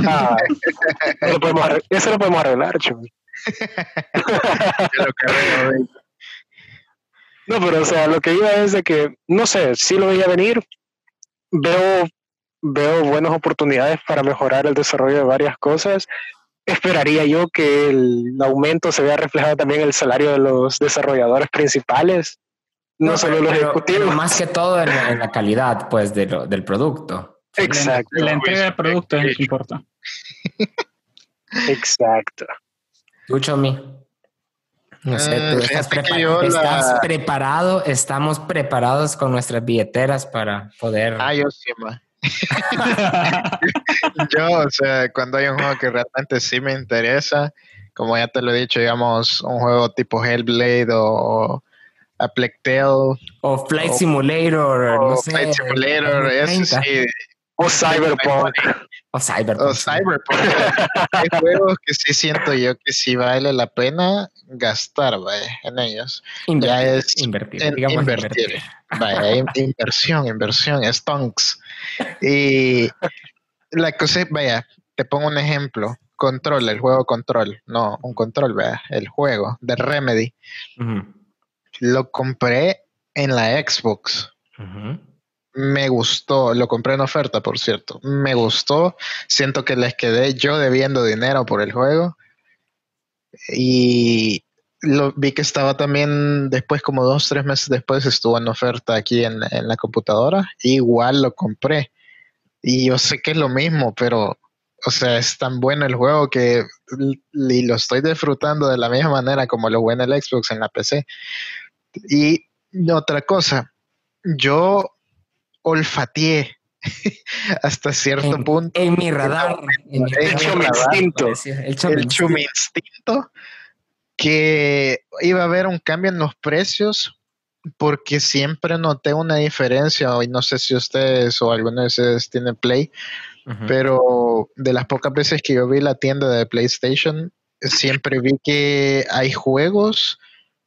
S2: Ah, eso, lo podemos arreglar, eso lo podemos arreglar, no, pero o sea, lo que iba es de que, no sé, si lo veía venir, veo, veo buenas oportunidades para mejorar el desarrollo de varias cosas esperaría yo que el aumento se vea reflejado también en el salario de los desarrolladores principales, no, solo los ejecutivos.
S1: más que todo en la, calidad pues, del producto.
S2: Exacto.
S4: La, entrega del producto es lo que importa.
S2: Exacto.
S1: Tú, Chomi. No sé, tú eh, estás, preparado, estamos preparados con nuestras billeteras para poder.
S3: Ah, yo sí, Yo, o sea, cuando hay un juego que realmente sí me interesa, como ya te lo he dicho, digamos, un juego tipo Hellblade o, a Plectel.
S1: O Flight Simulator, no sé.
S3: Flight Simulator, eso sí,
S2: O Cyberpunk.
S1: O Cyberpunk. O
S3: Cyberpunk. Hay juegos que sí siento yo que sí vale la pena gastar en ellos.
S1: ya es invertir.
S3: invertir. Vaya, inversión, inversión, stonks. Y la cosa vaya, te pongo un ejemplo. Control, el juego Control. No, un control, vea, el juego de Remedy. Lo compré en la Xbox. Me gustó, lo compré en oferta, por cierto. Me gustó. Siento que les quedé yo debiendo dinero por el juego. Y lo vi que estaba también después, como dos, tres meses después, estuvo en oferta aquí en, la computadora. Igual lo compré. Y yo sé que es lo mismo, pero, o sea, es tan bueno el juego que y lo estoy disfrutando de la misma manera como lo jugué en el Xbox, en la PC. Y otra cosa, yo olfateé hasta cierto punto.
S1: En mi radar.
S3: El, instinto. El chumi instinto. Que iba a haber un cambio en los precios porque siempre noté una diferencia, y no sé si ustedes o alguno de ustedes tienen Play, pero de las pocas veces que yo vi la tienda de PlayStation, siempre vi que hay juegos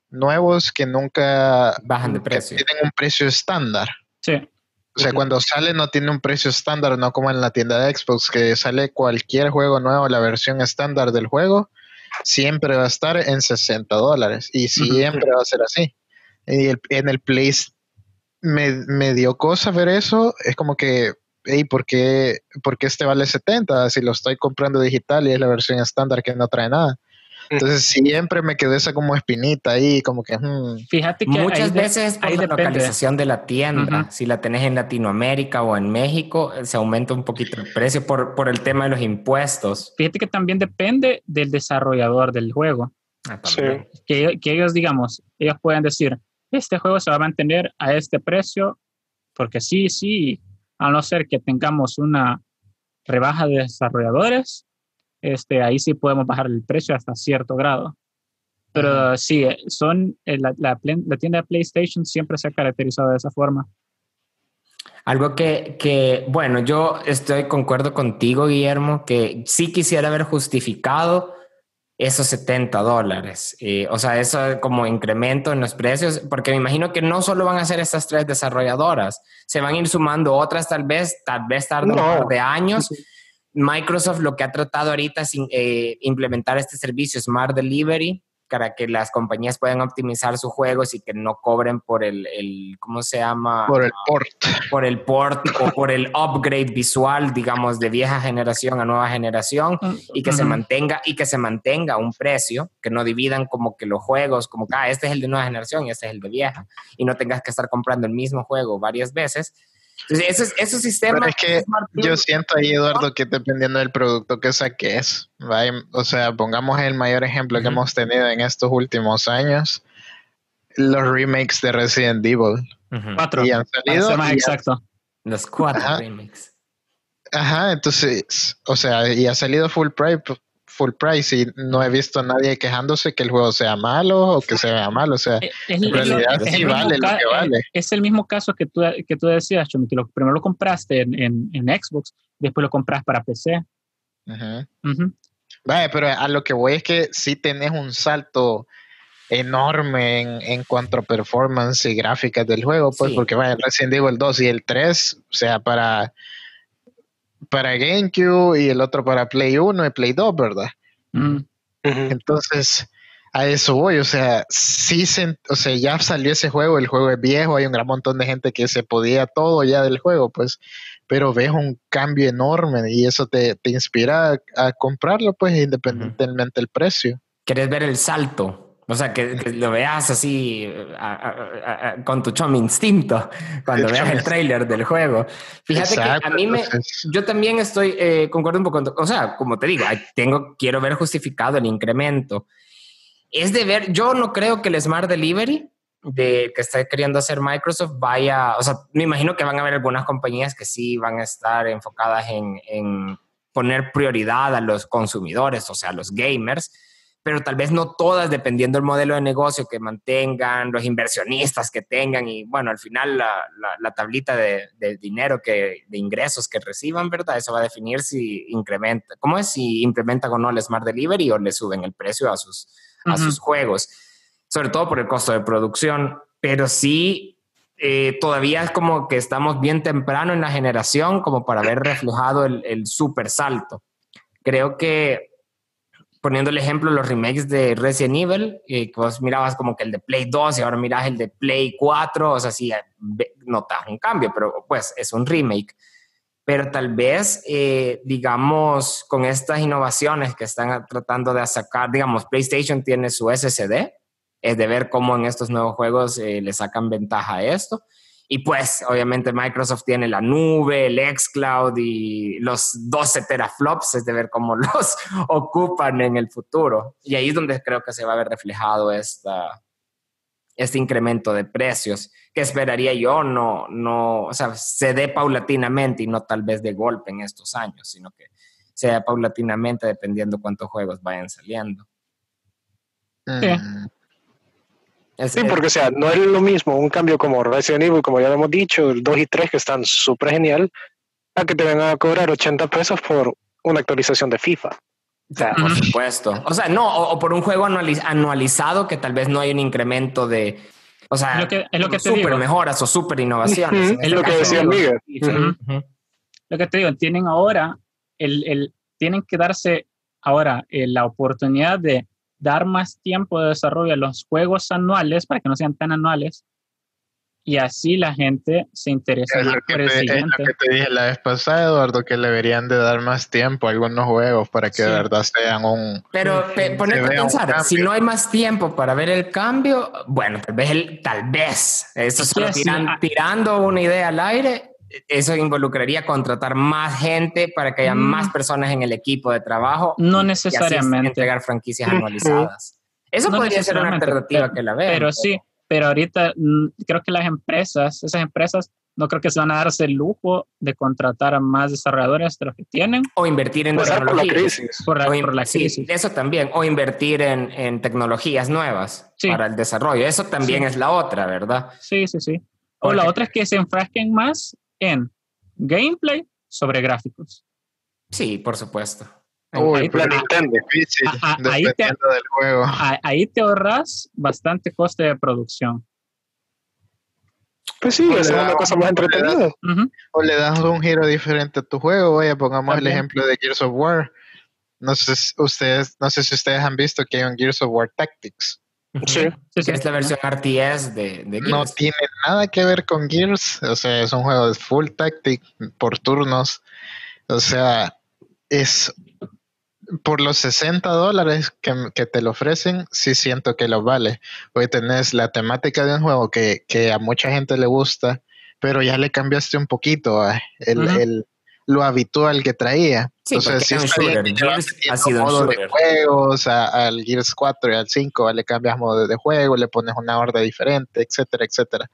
S3: nuevos que nunca
S1: bajan de precio.
S3: Tienen un precio estándar.
S4: Sí.
S3: O sea, cuando sale no tiene un precio estándar, no como en la tienda de Xbox, que sale cualquier juego nuevo, la versión estándar del juego, siempre va a estar en 60 dólares. Y siempre va a ser así. Y en el Play me, me, dio cosa ver eso. Es como que, hey, ¿por qué, ¿por qué este vale 70? Si lo estoy comprando digital y es la versión estándar que no trae nada. Entonces siempre me quedó esa como espinita ahí, como que... Hmm.
S1: Fíjate que muchas veces por la localización de la tienda, si la tenés en Latinoamérica o en México, se aumenta un poquito el precio por, por el tema de los impuestos.
S4: Fíjate que también depende del desarrollador del juego.
S2: Ah,
S4: que, que ellos, digamos, ellos pueden decir, este juego se va a mantener a este precio, porque sí, sí, a no ser que tengamos una rebaja de desarrolladores, este, ahí sí podemos bajar el precio hasta cierto grado. Pero sí, eh, son, eh, la, la, tienda de PlayStation siempre se ha caracterizado de esa forma.
S1: Algo que, que, bueno, yo estoy concuerdo contigo, Guillermo, que sí quisiera haber justificado esos 70 dólares. Eh, o sea, eso como incremento en los precios, porque me imagino que no solo van a ser estas tres desarrolladoras, se van a ir sumando otras tal vez, tal vez tarde un par de años. Microsoft lo que ha tratado ahorita es eh, implementar este servicio Smart Delivery para que las compañías puedan optimizar sus juegos y que no cobren por el, el ¿cómo se llama?
S3: Por el port.
S1: Por el port o por el upgrade visual, digamos, de vieja generación a nueva generación mm, y que se mantenga y que se mantenga un precio, que no dividan como que los juegos, como que ah, este es el de nueva generación y este es el de vieja y no tengas que estar comprando el mismo juego varias veces entonces, esos, sistemas...
S3: es que yo siento ahí, Eduardo, que dependiendo del producto que saques, o sea, pongamos el mayor ejemplo que hemos tenido en estos últimos años, los remakes de Resident Evil.
S4: Cuatro.
S3: Y han salido...
S4: más exacto.
S1: Los cuatro remakes.
S3: Ajá, entonces, o sea, y ha salido full price, full price y no he visto a nadie quejándose que el juego sea malo o que se vea mal. O sea, en realidad sí vale lo que vale.
S4: Es el mismo caso que tú, que tú decías, Chumi, que lo, primero lo compraste en, en, Xbox, después lo compras para PC.
S3: Vale, pero a lo que voy es que sí tenés un salto enorme en, en cuanto a performance y gráficas del juego, pues porque vaya, Resident Evil 2 y el 3, o sea, para para GameCube y el otro para Play 1 y Play 2, ¿verdad? Mm. Entonces, a eso voy, o sea, sí se, o sea, ya salió ese juego, el juego es viejo, hay un gran montón de gente que se podía todo ya del juego, pues, pero ves un cambio enorme y eso te, inspira a, comprarlo, pues, independientemente del precio.
S1: ¿Quieres ver el salto? O sea, que, lo veas así con tu chom instinto cuando veas el trailer del juego. Fíjate que a mí me, yo también estoy, eh, concuerdo un poco, o sea, como te digo, tengo, quiero ver justificado el incremento. Es de ver, yo no creo que el Smart Delivery de que está queriendo hacer Microsoft vaya, o sea, me imagino que van a haber algunas compañías que sí van a estar enfocadas en, en poner prioridad a los consumidores, o sea, a los gamers pero tal vez no todas, dependiendo del modelo de negocio que mantengan, los inversionistas que tengan y bueno, al final la, la, tablita de, de, dinero, que, de ingresos que reciban, ¿verdad? Eso va a definir si incrementa, ¿cómo es? Si implementan o no el Smart Delivery o le suben el precio a sus, a sus juegos, sobre todo por el costo de producción, pero sí eh, todavía es como que estamos bien temprano en la generación como para ver reflejado el, el super salto. Creo que poniendo el ejemplo, los remakes de Resident Evil, eh, que vos mirabas como que el de Play 2 y ahora miras el de Play 4, o sea, sí, eh, notas un cambio, pero pues es un remake. Pero tal vez, eh, digamos, con estas innovaciones que están tratando de sacar, digamos, PlayStation tiene su SSD, es de ver cómo en estos nuevos juegos le sacan ventaja a esto. Y pues, obviamente, Microsoft tiene la nube, el xCloud y los 12 teraflops, es de ver cómo los ocupan en el futuro. Y ahí es donde creo que se va a ver reflejado esta, este incremento de precios, que esperaría yo no, no, o sea, se dé paulatinamente y no tal vez de golpe en estos años, sino que se dé paulatinamente dependiendo cuántos juegos vayan saliendo.
S2: Sí. Mm sí, porque o sea, no es lo mismo un cambio como Resident Evil, como ya lo hemos dicho, el 2 y 3 que están súper genial, a que te vengan a cobrar 80 pesos por una actualización de FIFA.
S1: O sea, por supuesto. O sea, no, o, por un juego anualizado que tal vez no hay un incremento de. O sea, es lo que, super mejoras o super innovaciones.
S2: Es lo que decía Miguel.
S4: Lo que te digo, tienen ahora, el, el, tienen que darse ahora eh, la oportunidad de dar más tiempo de desarrollo a los juegos anuales para que no sean tan anuales y así la gente se interesa
S3: por el siguiente. Es lo que te dije la vez pasada, Eduardo, que le deberían de dar más tiempo a algunos juegos para que de verdad sean un...
S1: Pero ponete a pensar, si no hay más tiempo para ver el cambio, bueno, tal vez, el, tal vez, eso solo ah. tirando una idea al aire, eso involucraría contratar más gente para que haya mm. más personas en el equipo de trabajo.
S4: No necesariamente.
S1: entregar franquicias anualizadas. Eso podría ser una alternativa que la vea.
S4: Pero, sí, pero ahorita mm, creo que las empresas, esas empresas, no creo que se van a darse el lujo de contratar a más desarrolladores de los que tienen.
S1: O invertir en
S2: tecnologías. Por la crisis.
S4: Por la, crisis.
S1: eso también. O invertir en, en tecnologías nuevas para el desarrollo. Eso también es la otra, ¿verdad?
S4: Sí, sí, sí. O la otra es que se enfrasquen más en gameplay sobre gráficos.
S1: Sí, por supuesto.
S2: ahí, difícil,
S4: ahí, te, del juego. ahí te ahorras bastante coste de producción.
S2: Pues sí, es una cosa más entretenida.
S3: O le das un giro diferente a tu juego. Vaya, pongamos el ejemplo de Gears of War. No sé, ustedes, no sé si ustedes han visto que hay un Gears of War Tactics.
S1: Sí, es la versión RTS de, Gears.
S3: No tiene nada que ver con Gears, o sea, es un juego de full tactic por turnos, o sea, es por los 60 dólares que, te lo ofrecen, sí siento que lo vale. Hoy tenés la temática de un juego que, a mucha gente le gusta, pero ya le cambiaste un poquito eh, el, lo habitual que traía.
S1: Sí, Entonces, si
S3: ha sido modo de juegos, al Gears 4 y al 5 le cambias modo de juego, le pones una orden diferente, etcétera, etcétera.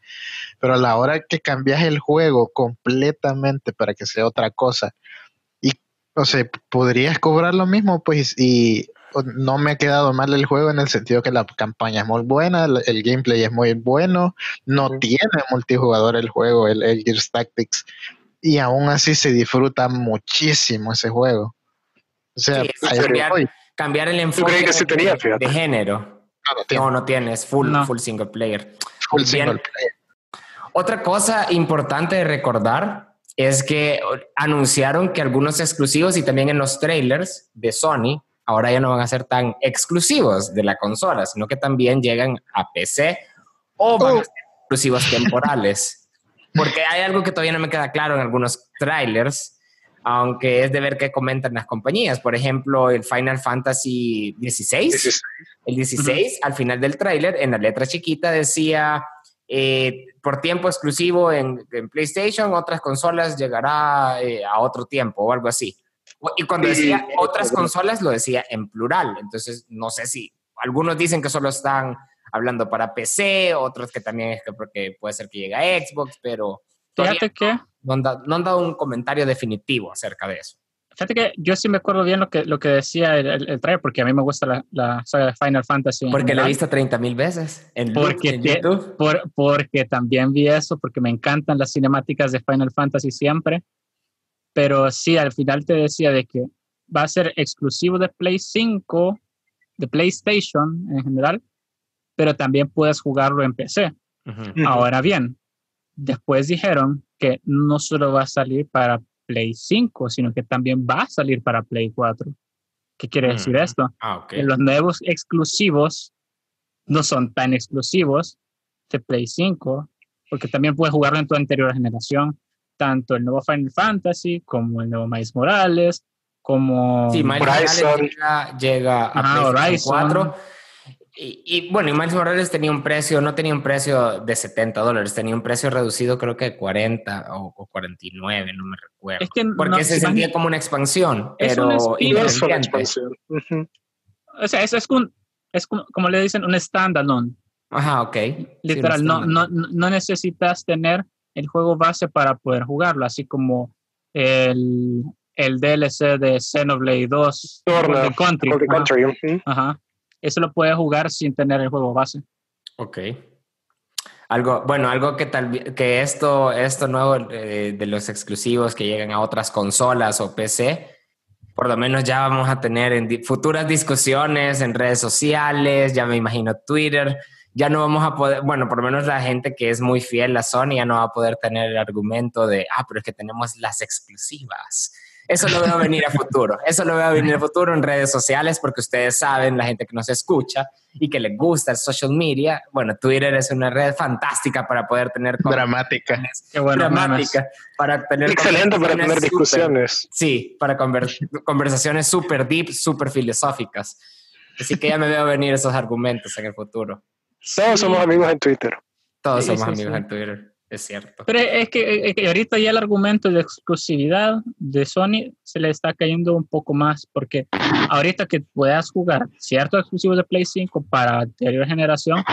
S3: Pero a la hora que cambias el juego completamente para que sea otra cosa, y, o sea, podrías cobrar lo mismo, pues, y no me ha quedado mal el juego en el sentido que la campaña es muy buena, el, gameplay es muy bueno, no tiene multijugador el juego, el, el Gears Tactics y aún así se disfruta muchísimo ese juego. O sea,
S1: cambiar, el enfoque de, género. No, no, tienes, full, full single player.
S3: Full single player.
S1: Otra cosa importante de recordar es que anunciaron que algunos exclusivos y también en los trailers de Sony ahora ya no van a ser tan exclusivos de la consola, sino que también llegan a PC o van a oh. ser exclusivos temporales. Porque hay algo que todavía no me queda claro en algunos trailers, aunque es de ver qué comentan las compañías. Por ejemplo, el Final Fantasy XVI, el 16, al final del trailer, en la letra chiquita decía, eh, por tiempo exclusivo en, PlayStation, otras consolas llegará eh, a otro tiempo o algo así. Y cuando decía otras consolas, lo decía en plural. Entonces, no sé si algunos dicen que solo están hablando para PC, otros que también es que porque puede ser que llegue a Xbox, pero
S4: fíjate que
S1: no, han dado, un comentario definitivo acerca de eso.
S4: Fíjate que yo sí me acuerdo bien lo que, lo que decía el, el, trailer, porque a mí me gusta la, la saga de Final Fantasy.
S1: Porque lo he visto 30 mil veces en,
S4: porque
S1: YouTube.
S4: Por, porque también vi eso, porque me encantan las cinemáticas de Final Fantasy siempre. Pero sí, al final te decía de que va a ser exclusivo de Play 5, de PlayStation en general, pero también puedes jugarlo en PC. Ahora bien, después dijeron que no solo va a salir para Play 5, sino que también va a salir para Play 4. ¿Qué quiere decir esto?
S1: Ah,
S4: los nuevos exclusivos no son tan exclusivos de Play 5, porque también puedes jugarlo en tu anterior generación, tanto el nuevo Final Fantasy como el nuevo Miles Morales, como
S1: sí, Miles Morales llega, a Play 4 y, bueno, y Miles Morales tenía un precio, no tenía un precio de 70 dólares, tenía un precio reducido creo que de 40 o, 49, no me recuerdo. porque se sentía como una expansión, pero
S2: es una expansión.
S4: O sea, eso es, un, es como, le dicen un standalone.
S1: Ajá, ok.
S4: Literal, no, no, no necesitas tener el juego base para poder jugarlo, así como el, el DLC de Xenoblade 2
S2: de Country.
S4: Country. Ajá eso lo puedes jugar sin tener el juego base.
S1: Ok. Algo, bueno, algo que tal que esto, esto nuevo eh, de los exclusivos que llegan a otras consolas o PC, por lo menos ya vamos a tener en futuras discusiones en redes sociales, ya me imagino Twitter, ya no vamos a poder, bueno, por lo menos la gente que es muy fiel a Sony ya no va a poder tener el argumento de, ah, pero es que tenemos las exclusivas eso lo veo venir a futuro. Eso lo veo venir a futuro en redes sociales porque ustedes saben, la gente que nos escucha y que les gusta el social media, bueno, Twitter es una red fantástica para poder tener...
S3: Dramática.
S4: Qué bueno,
S1: dramática. Para tener
S2: Excelente para tener discusiones.
S1: sí, para conversaciones súper deep, súper filosóficas. Así que ya me veo venir esos argumentos en el futuro.
S2: Todos somos amigos en Twitter.
S1: Todos somos amigos en Twitter es cierto.
S4: Pero es que, ahorita ya el argumento de exclusividad de Sony se le está cayendo un poco más, porque ahorita que puedas jugar ciertos exclusivos de Play 5 para anterior generación,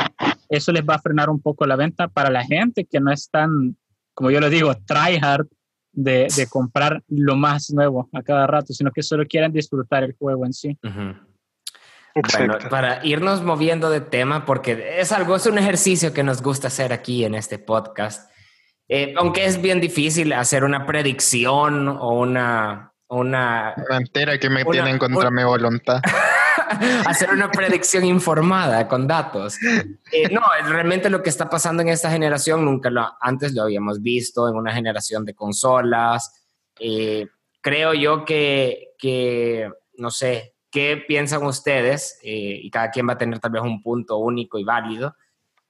S4: eso les va a frenar un poco la venta para la gente que no es tan, como yo le digo, tryhard de, de comprar lo más nuevo a cada rato, sino que solo quieren disfrutar el juego en sí.
S1: Bueno, para irnos moviendo de tema, porque es algo, es un ejercicio que nos gusta hacer aquí en este podcast. Eh, aunque es bien difícil hacer una predicción o una... Una
S3: mentira que me tienen contra mi voluntad.
S1: hacer una predicción informada con datos. Eh, no, realmente lo que está pasando en esta generación, nunca lo, antes lo habíamos visto en una generación de consolas. Eh, creo yo que, que, no sé, ¿Qué piensan ustedes? Eh, y cada quien va a tener tal vez un punto único y válido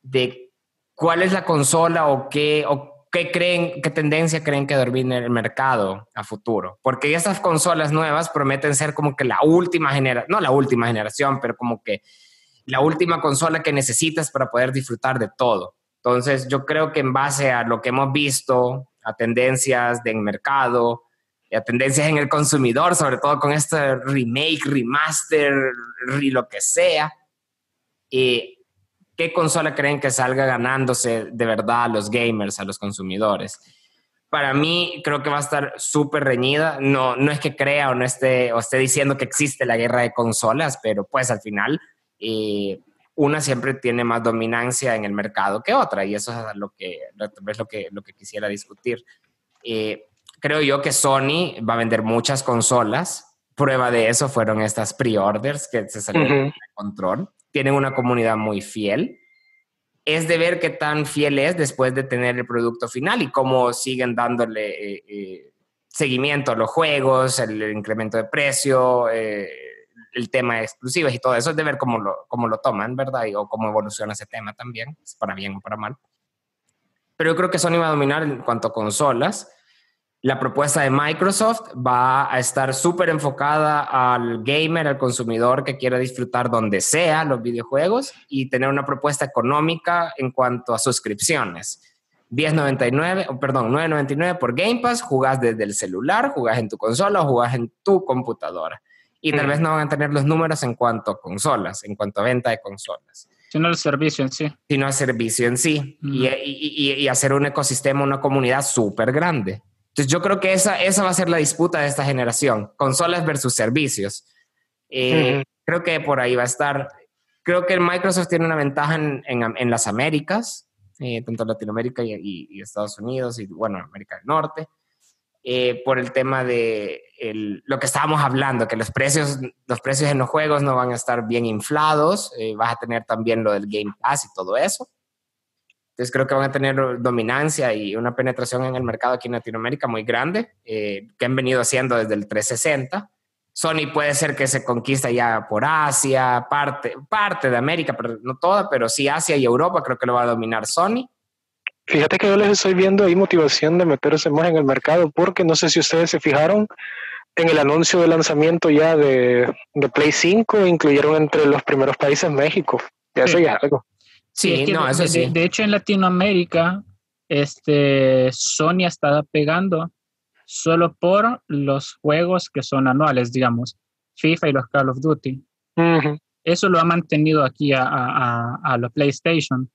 S1: de cuál es la consola o qué, o qué creen, qué tendencia creen que en el mercado a futuro. Porque estas consolas nuevas prometen ser como que la última generación, no la última generación, pero como que la última consola que necesitas para poder disfrutar de todo. Entonces, yo creo que en base a lo que hemos visto, a tendencias de mercado, a tendencias en el consumidor, sobre todo con este remake, remaster, lo que sea. ¿Y ¿Qué consola creen que salga ganándose de verdad a los gamers, a los consumidores? Para mí creo que va a estar súper reñida. No, no es que crea o no esté, o esté diciendo que existe la guerra de consolas, pero pues al final eh, una siempre tiene más dominancia en el mercado que otra y eso es lo que, es lo que, lo que quisiera discutir. Eh, creo yo que Sony va a vender muchas consolas. Prueba de eso fueron estas pre-orders que se salieron de control. Tienen una comunidad muy fiel. Es de ver qué tan fiel es después de tener el producto final y cómo siguen dándole eh, eh, seguimiento a los juegos, el, incremento de precio, eh, el tema de exclusivos y todo eso. Es de ver cómo lo, cómo lo toman, ¿verdad? Y, o cómo evoluciona ese tema también, para bien o para mal. Pero yo creo que Sony va a dominar en cuanto a consolas la propuesta de Microsoft va a estar súper enfocada al gamer, al consumidor que quiera disfrutar donde sea los videojuegos y tener una propuesta económica en cuanto a suscripciones. 10.99, perdón, 9.99 por Game Pass, jugás desde el celular, jugás en tu consola o jugás en tu computadora. Y tal vez no van a tener los números en cuanto a consolas, en cuanto a venta de consolas.
S4: Sino el servicio en sí.
S1: Sino el servicio en sí. y, y, y hacer un ecosistema, una comunidad súper grande Entonces yo creo que esa, esa va a ser la disputa de esta generación, consolas versus servicios. Eh, creo que por ahí va a estar. Creo que Microsoft tiene una ventaja en, en, las Américas, eh, tanto Latinoamérica y, Estados Unidos y, bueno, América del Norte, eh, por el tema de lo que estábamos hablando, que los precios, los precios en los juegos no van a estar bien inflados, vas a tener también lo del Game Pass y todo eso. Entonces creo que van a tener dominancia y una penetración en el mercado aquí en Latinoamérica muy grande, que han venido haciendo desde el 360 Sony puede ser que se conquista ya por Asia, parte, parte de América, pero no toda, pero sí Asia y Europa creo que lo va a dominar Sony.
S2: Fíjate que yo les estoy viendo ahí motivación de meterse más en el mercado, porque no sé si ustedes se fijaron en el anuncio de lanzamiento ya de, Play 5, incluyeron entre los primeros países México. Ya eso ya algo.
S4: Sí, no, eso sí. De, hecho, en Latinoamérica, este, Sony estado pegando solo por los juegos que son anuales, digamos, FIFA y los Call of Duty. Eso lo ha mantenido aquí a, a, a, la PlayStation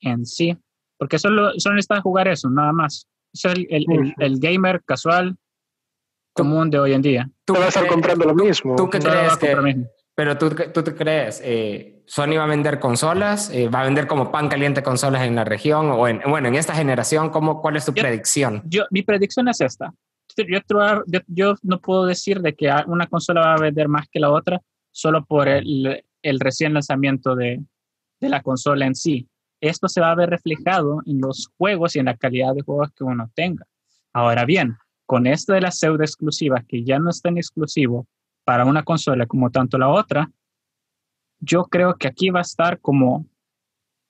S4: en sí, porque solo, solo necesita jugar eso, nada más. Es el, el, el, gamer casual común de hoy en día.
S2: Tú vas a estar comprando lo mismo.
S1: ¿Tú qué crees que, pero tú, tú te crees, eh, Sony va a vender consolas, eh, va a vender como pan caliente consolas en la región o en, bueno, en esta generación, ¿cómo, ¿cuál es tu predicción?
S4: Yo, mi predicción es esta yo, yo, no puedo decir de que una consola va a vender más que la otra solo por el, el recién lanzamiento de, de, la consola en sí. Esto se va a ver reflejado en los juegos y en la calidad de juegos que uno tenga. Ahora bien, con esto de las pseudo exclusivas que ya no están exclusivo para una consola como tanto la otra, yo creo que aquí va a estar como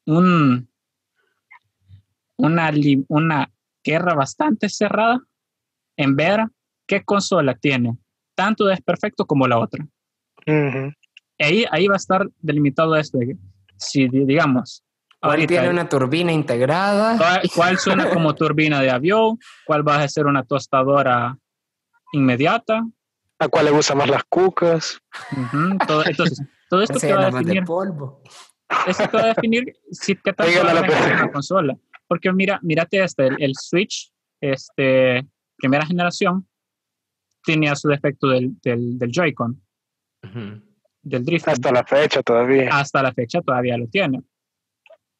S4: un, una, una guerra bastante cerrada en ver qué consola tiene tanto desperfecto como la otra. ahí, ahí va a estar delimitado esto. Si, digamos,
S1: ¿Cuál tiene una turbina integrada?
S4: ¿cuál, suena como turbina de avión? ¿Cuál va a ser una tostadora inmediata?
S2: ¿A cuál le gustan más las cucas?
S4: todo, entonces, todo esto te va a definir. polvo. Eso te va a definir si qué tal va una consola. Porque mira, mírate este, el, el Switch, este, primera generación tenía su defecto del, del, del Joy-Con, del drift.
S2: Hasta la fecha todavía.
S4: Hasta la fecha todavía lo tiene.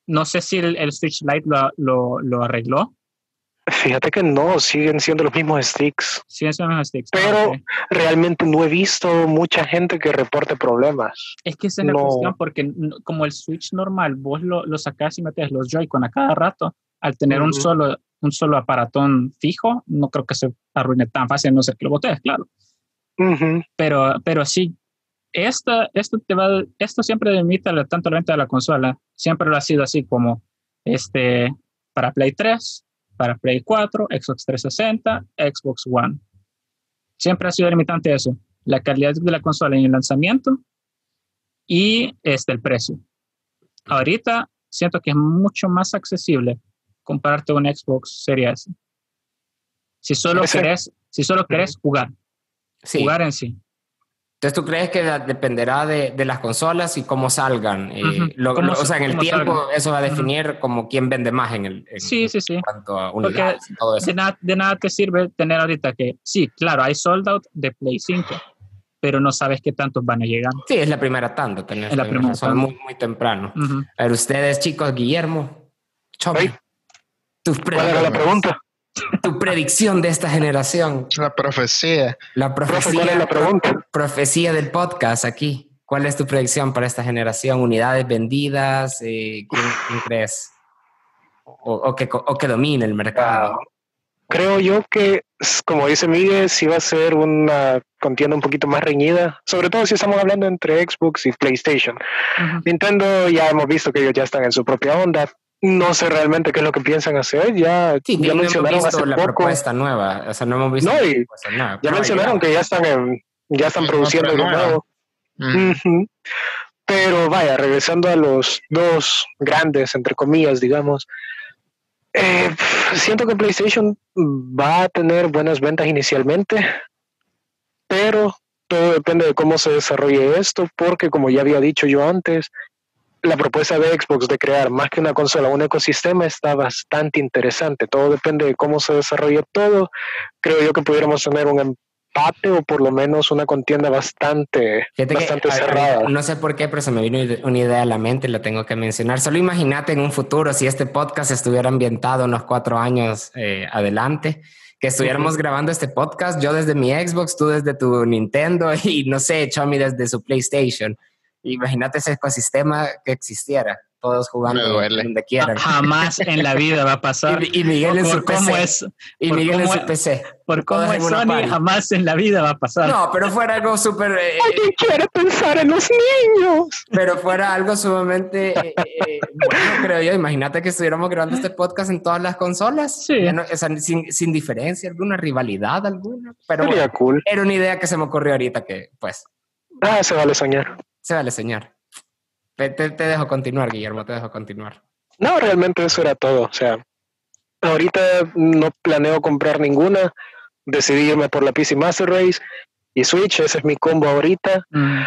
S4: No sé si el, Switch Lite lo, lo, lo, arregló.
S2: Fíjate que no, siguen siendo los mismos sticks.
S4: Siguen siendo los mismos sticks.
S2: Pero realmente no he visto mucha gente que reporte problemas.
S4: Es que esa es la cuestión, porque como el Switch normal, vos lo, lo sacás y metes los Joy-Con a cada rato, al tener un solo un solo aparatón fijo, no creo que se arruine tan fácil, no sé que lo botes, claro. pero, pero sí, esta, esto, te va, esto siempre limita tanto la venta de la consola, siempre lo ha sido así como este, para Play 3, para Play 4, Xbox 360, Xbox One. Siempre ha sido limitante eso, la calidad de la consola en el lanzamiento y este, el precio. Ahorita siento que es mucho más accesible comprarte un Xbox Series Si solo querés, si solo querés jugar, jugar en sí.
S1: Entonces, ¿tú crees que dependerá de, de las consolas y cómo salgan? Eh, o sea, en el tiempo eso va a definir como quién vende más en el
S4: sí, sí, sí. cuanto a unidades y todo eso. De, nada, de nada te sirve tener ahorita que, sí, claro, hay sold out de Play 5, pero no sabes qué tantos van a llegar.
S1: Sí, es la primera tanda. Es la primera Son muy, muy temprano. A ver, ustedes, chicos, Guillermo,
S2: ¿Cuál era la pregunta?
S1: Tu predicción de esta generación.
S3: La profecía.
S1: La profecía.
S2: ¿Cuál es la pregunta?
S1: Profecía del podcast aquí. ¿Cuál es tu predicción para esta generación? ¿Unidades vendidas? Eh, ¿quién, crees? O, que, o, que, domine el mercado.
S2: creo yo que, como dice Miguel, sí va a ser una contienda un poquito más reñida, sobre todo si estamos hablando entre Xbox y PlayStation. Nintendo ya hemos visto que ellos ya están en su propia onda, no sé realmente qué es lo que piensan hacer. Ya, ya mencionaron hace
S1: la
S2: poco.
S1: propuesta nueva. O sea, no hemos visto.
S2: No, ya mencionaron que ya están, en, ya están produciendo algo nuevo. Mm. Pero vaya, regresando a los dos grandes, entre comillas, digamos. Eh, siento que PlayStation va a tener buenas ventas inicialmente, pero todo depende de cómo se desarrolle esto, porque como ya había dicho yo antes, la propuesta de Xbox de crear más que una consola, un ecosistema está bastante interesante. Todo depende de cómo se desarrolle todo. Creo yo que pudiéramos tener un empate o por lo menos una contienda bastante, bastante cerrada.
S1: no sé por qué, pero se me vino una idea a la mente y la tengo que mencionar. Solo imagínate en un futuro si este podcast estuviera ambientado unos cuatro años eh, adelante que estuviéramos grabando este podcast, yo desde mi Xbox, tú desde tu Nintendo y no sé, Chomi desde su PlayStation. Imagínate ese ecosistema que existiera, todos jugando donde quieran.
S4: Jamás en la vida va a pasar.
S1: y, Miguel en su PC. Es,
S4: y Miguel en su PC. Por cómo es Sony, jamás en la vida va a pasar.
S1: No, pero fuera algo súper...
S2: Eh, Alguien quiere pensar en los niños.
S1: Pero fuera algo sumamente eh, eh, bueno, creo yo. Imagínate que estuviéramos grabando este podcast en todas las consolas. Sí. sin, sin, diferencia alguna, rivalidad alguna. Pero
S2: cool.
S1: era una idea que se me ocurrió ahorita que, pues...
S2: Ah, se vale soñar
S1: se vale, señor. Te, dejo continuar, Guillermo, te dejo continuar.
S2: No, realmente eso era todo. O sea, ahorita no planeo comprar ninguna. Decidí irme por la PC Master Race y Switch. Ese es mi combo ahorita. Mm.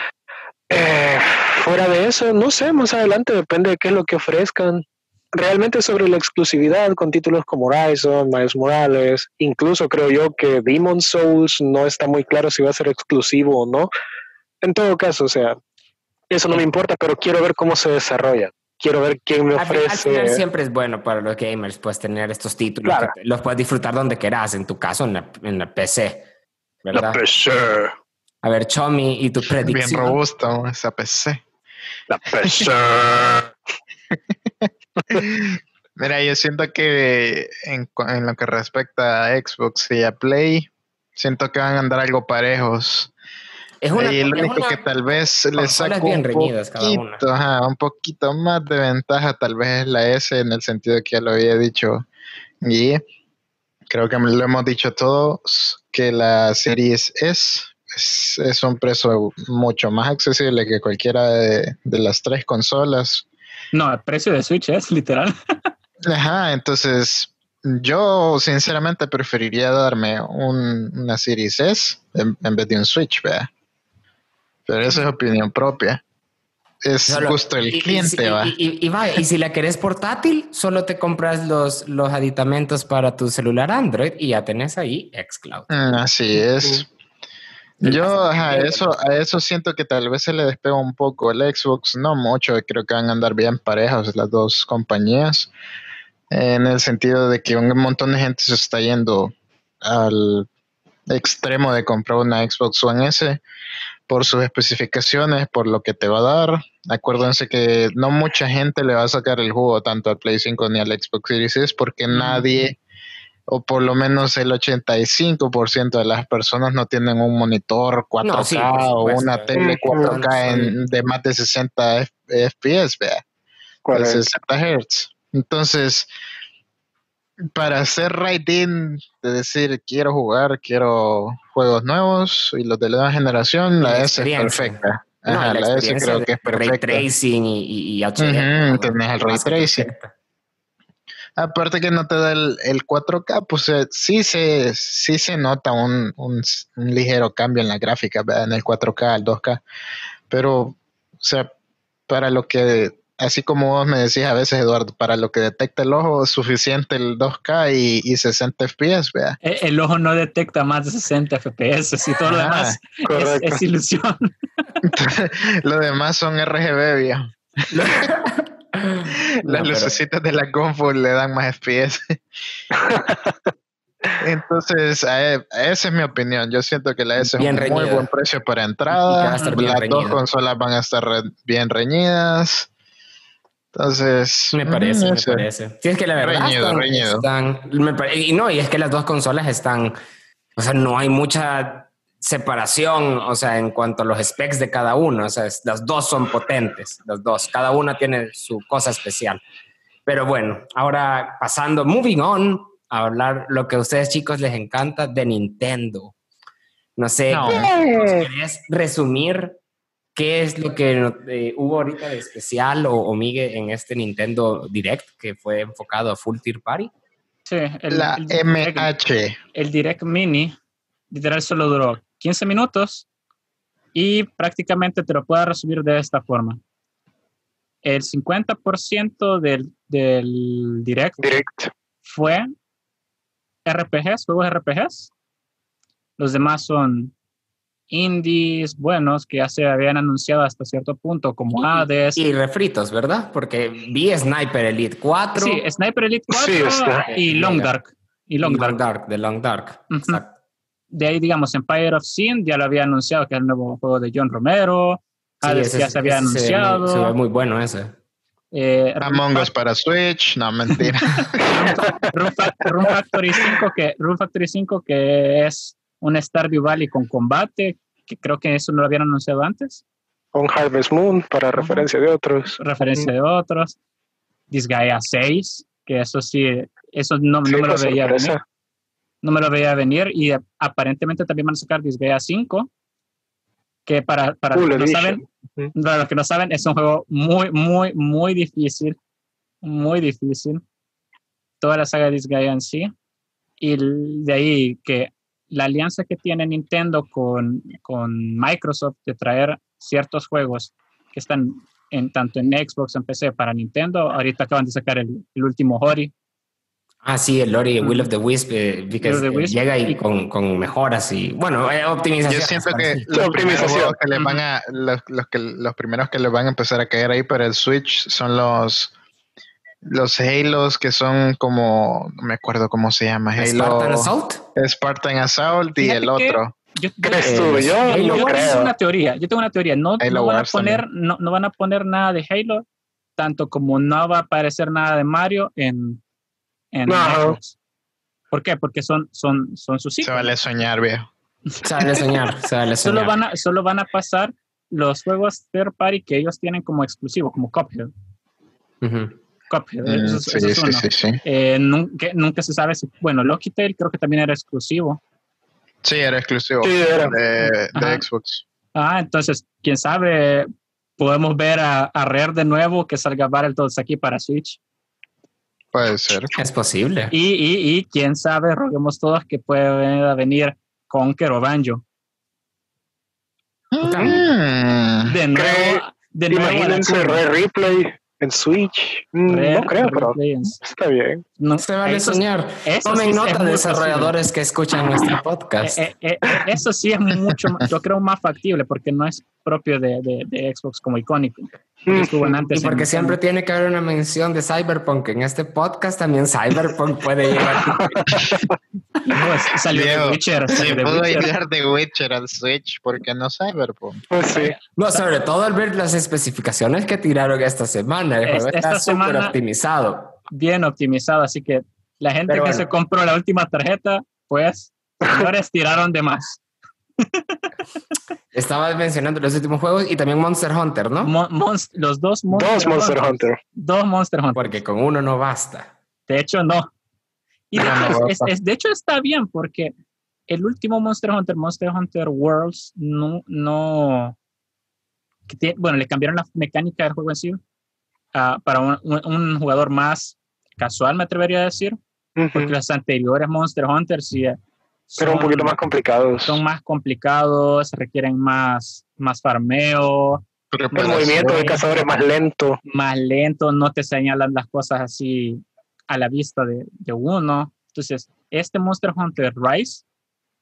S2: Eh, fuera de eso, no sé, más adelante depende de qué es lo que ofrezcan. Realmente sobre la exclusividad con títulos como Horizon, Miles Morales, incluso creo yo que Demon Souls no está muy claro si va a ser exclusivo o no. En todo caso, o sea, eso no me importa, pero quiero ver cómo se desarrolla. Quiero ver quién me ofrece.
S1: siempre es bueno para los gamers, pues tener estos títulos. los puedes disfrutar donde quieras, en tu caso, en la, en la PC.
S2: ¿verdad? La PC.
S1: A ver, Chomi, ¿y tu predicción?
S3: Bien robusta esa PC.
S2: La PC.
S3: Mira, yo siento que en, en, lo que respecta a Xbox y a Play, siento que van a andar algo parejos. Es una, y el único que tal vez le saca un, poquito, un poquito más de ventaja, tal vez es la S, en el sentido de que ya lo había dicho. Y creo que lo hemos dicho todos, que la Series S es, un precio mucho más accesible que cualquiera de, las tres consolas.
S4: No, el precio de Switch es literal.
S3: Ajá, entonces yo sinceramente preferiría darme una Series S en, en vez de un Switch, ¿vea? Pero esa es opinión propia. Es justo el cliente, va.
S1: Y, y, si la querés portátil, solo te compras los, los aditamentos para tu celular Android y ya tenés ahí xCloud.
S3: Mm, así es. Yo a eso, a eso siento que tal vez se le despega un poco el Xbox, no mucho, creo que van a andar bien parejas las dos compañías, en el sentido de que un montón de gente se está yendo al extremo de comprar una Xbox One S por sus especificaciones, por lo que te va a dar. Acuérdense que no mucha gente le va a sacar el jugo tanto al Play 5 ni al Xbox Series S porque nadie, o por lo menos el 85% de las personas no tienen un monitor 4K o una tele 4K de más de 60 FPS, vea, de 60 Hz. Entonces, para hacer right in, de decir quiero jugar, quiero juegos nuevos y los de la nueva generación, la, S es perfecta.
S1: la, S creo que es perfecta. Ray tracing y, y,
S3: HD. tienes el ray tracing. Aparte que no te da el, 4K, pues eh, sí, se, sí se nota un, un, ligero cambio en la gráfica, en el 4K, al 2K. Pero, o sea, para lo que así como vos me decías a veces, Eduardo, para lo que detecta el ojo es suficiente el 2K y, 60 FPS, vea.
S4: E, el, ojo no detecta más de 60 FPS y todo lo demás es, ilusión.
S3: lo demás son RGB, vea. Las lucecitas de la compu le dan más FPS. Entonces, esa es mi opinión. Yo siento que la S es un muy buen precio para entrada. Las dos consolas van a estar bien reñidas. Entonces.
S1: Me parece, me parece. Sí, es que la verdad. Están, y no, y es que las dos consolas están. O sea, no hay mucha separación, o sea, en cuanto a los specs de cada uno. O sea, las dos son potentes, las dos. Cada una tiene su cosa especial. Pero bueno, ahora pasando, moving on, a hablar lo que a ustedes chicos les encanta de Nintendo. No sé, no. resumir ¿Qué es lo que eh, hubo ahorita de especial o, o, Miguel en este Nintendo Direct que fue enfocado a Full Tier Party?
S4: Sí,
S3: el, la MH.
S4: El Direct Mini, literal, solo duró 15 minutos y prácticamente te lo puedo resumir de esta forma. el 50% del, del direct,
S2: direct
S4: fue RPGs, juegos RPGs. Los demás son indies buenos que ya se habían anunciado hasta cierto punto, como Hades.
S1: Y refritos, ¿verdad? Porque vi Sniper Elite 4.
S4: Sí, Sniper Elite 4 y Long Dark. Y Long, Dark.
S1: de Long Dark.
S4: De ahí, digamos, Empire of Sin ya lo había anunciado, que es el nuevo juego de John Romero. Hades ya se había anunciado.
S1: Se ve, muy, bueno ese.
S3: Eh, Among Us para Switch, no mentira.
S4: Room, Factory 5 que Room Factory 5 que es un Stardew Valley con combate, que creo que eso no lo habían anunciado antes.
S2: Un Harvest Moon, para referencia de otros.
S4: Referencia de otros. Disgaea 6, que eso sí, eso no, me lo veía venir. No me lo veía venir y aparentemente también van a sacar Disgaea 5, que para, para, los que no saben, para los que no saben, es un juego muy, muy, muy difícil. Muy difícil. Toda la saga de Disgaea en sí. Y de ahí que la alianza que tiene Nintendo con, con Microsoft de traer ciertos juegos que están en, tanto en Xbox, en PC para Nintendo, ahorita acaban de sacar el, último Hori.
S1: Ah, sí, el Ori, Will of the Wisp, eh, eh, llega ahí con, con, mejoras y, bueno, eh, optimización.
S3: Yo siento que los primeros que les van a, los, los, que, los primeros que les van a empezar a caer ahí para el Switch son los los Halos que son como, no me acuerdo cómo se llama. Halo,
S1: Spartan Assault.
S3: Spartan Assault y el otro.
S2: Yo, yo, yo,
S4: tengo una teoría. Yo tengo una teoría. No, no van a poner, no, no, van a poner nada de Halo, tanto como no va a aparecer nada de Mario en, en Xbox. ¿Por qué? Porque son, son, son sus hijos.
S3: Se vale soñar, viejo.
S1: Se vale soñar, se vale soñar.
S4: Solo van a, solo van a pasar los juegos third party que ellos tienen como exclusivo, como Cuphead. Nunca, se sabe si, bueno, Lucky Tail creo que también era exclusivo.
S3: Sí, era exclusivo De, Xbox.
S4: Ah, entonces, quién sabe, podemos ver a, a Rare de nuevo que salga Battletoads aquí para Switch.
S3: Puede ser.
S1: Es posible.
S4: Y, y, y quién sabe, roguemos todos que pueda venir Conker o Banjo.
S2: Mm. De nuevo. De nuevo Imagínense Replay en Switch, mm, no creo, pero está bien.
S1: No, se vale soñar. Tomen nota de desarrolladores que escuchan nuestro podcast.
S4: Eh, eh, eh, eso sí es mucho, yo creo, más factible porque no es propio de, de Xbox como icónico
S1: y porque siempre tiene que haber una mención de Cyberpunk. En este podcast también Cyberpunk puede llegar.
S4: no, salió de Witcher.
S3: Sí, puedo llegar de Witcher al Switch, porque no Cyberpunk?
S2: Pues sí.
S1: No, sobre todo al ver las especificaciones que tiraron esta semana. El juego está súper optimizado.
S4: Bien optimizado, así que la gente que se compró la última tarjeta, pues, señores, tiraron de más.
S1: Estabas mencionando los últimos juegos y también Monster Hunter, ¿no?
S4: los dos
S2: Monster, dos Monster Hunter.
S4: Dos Monster Hunter.
S1: Porque con uno no basta.
S4: De hecho, no. Y de, hecho, está bien porque el último Monster Hunter, Monster Hunter Worlds, no, no, bueno, le cambiaron la mecánica del juego en sí ah, para un, jugador más casual, me atrevería a decir, porque los anteriores Monster Hunter sí
S2: pero un poquito más complicados.
S4: Son más complicados, requieren más, más farmeo.
S2: El movimiento de cazadores más lento.
S4: Más lento, no te señalan las cosas así a la vista de, de uno. Entonces, este Monster Hunter Rise,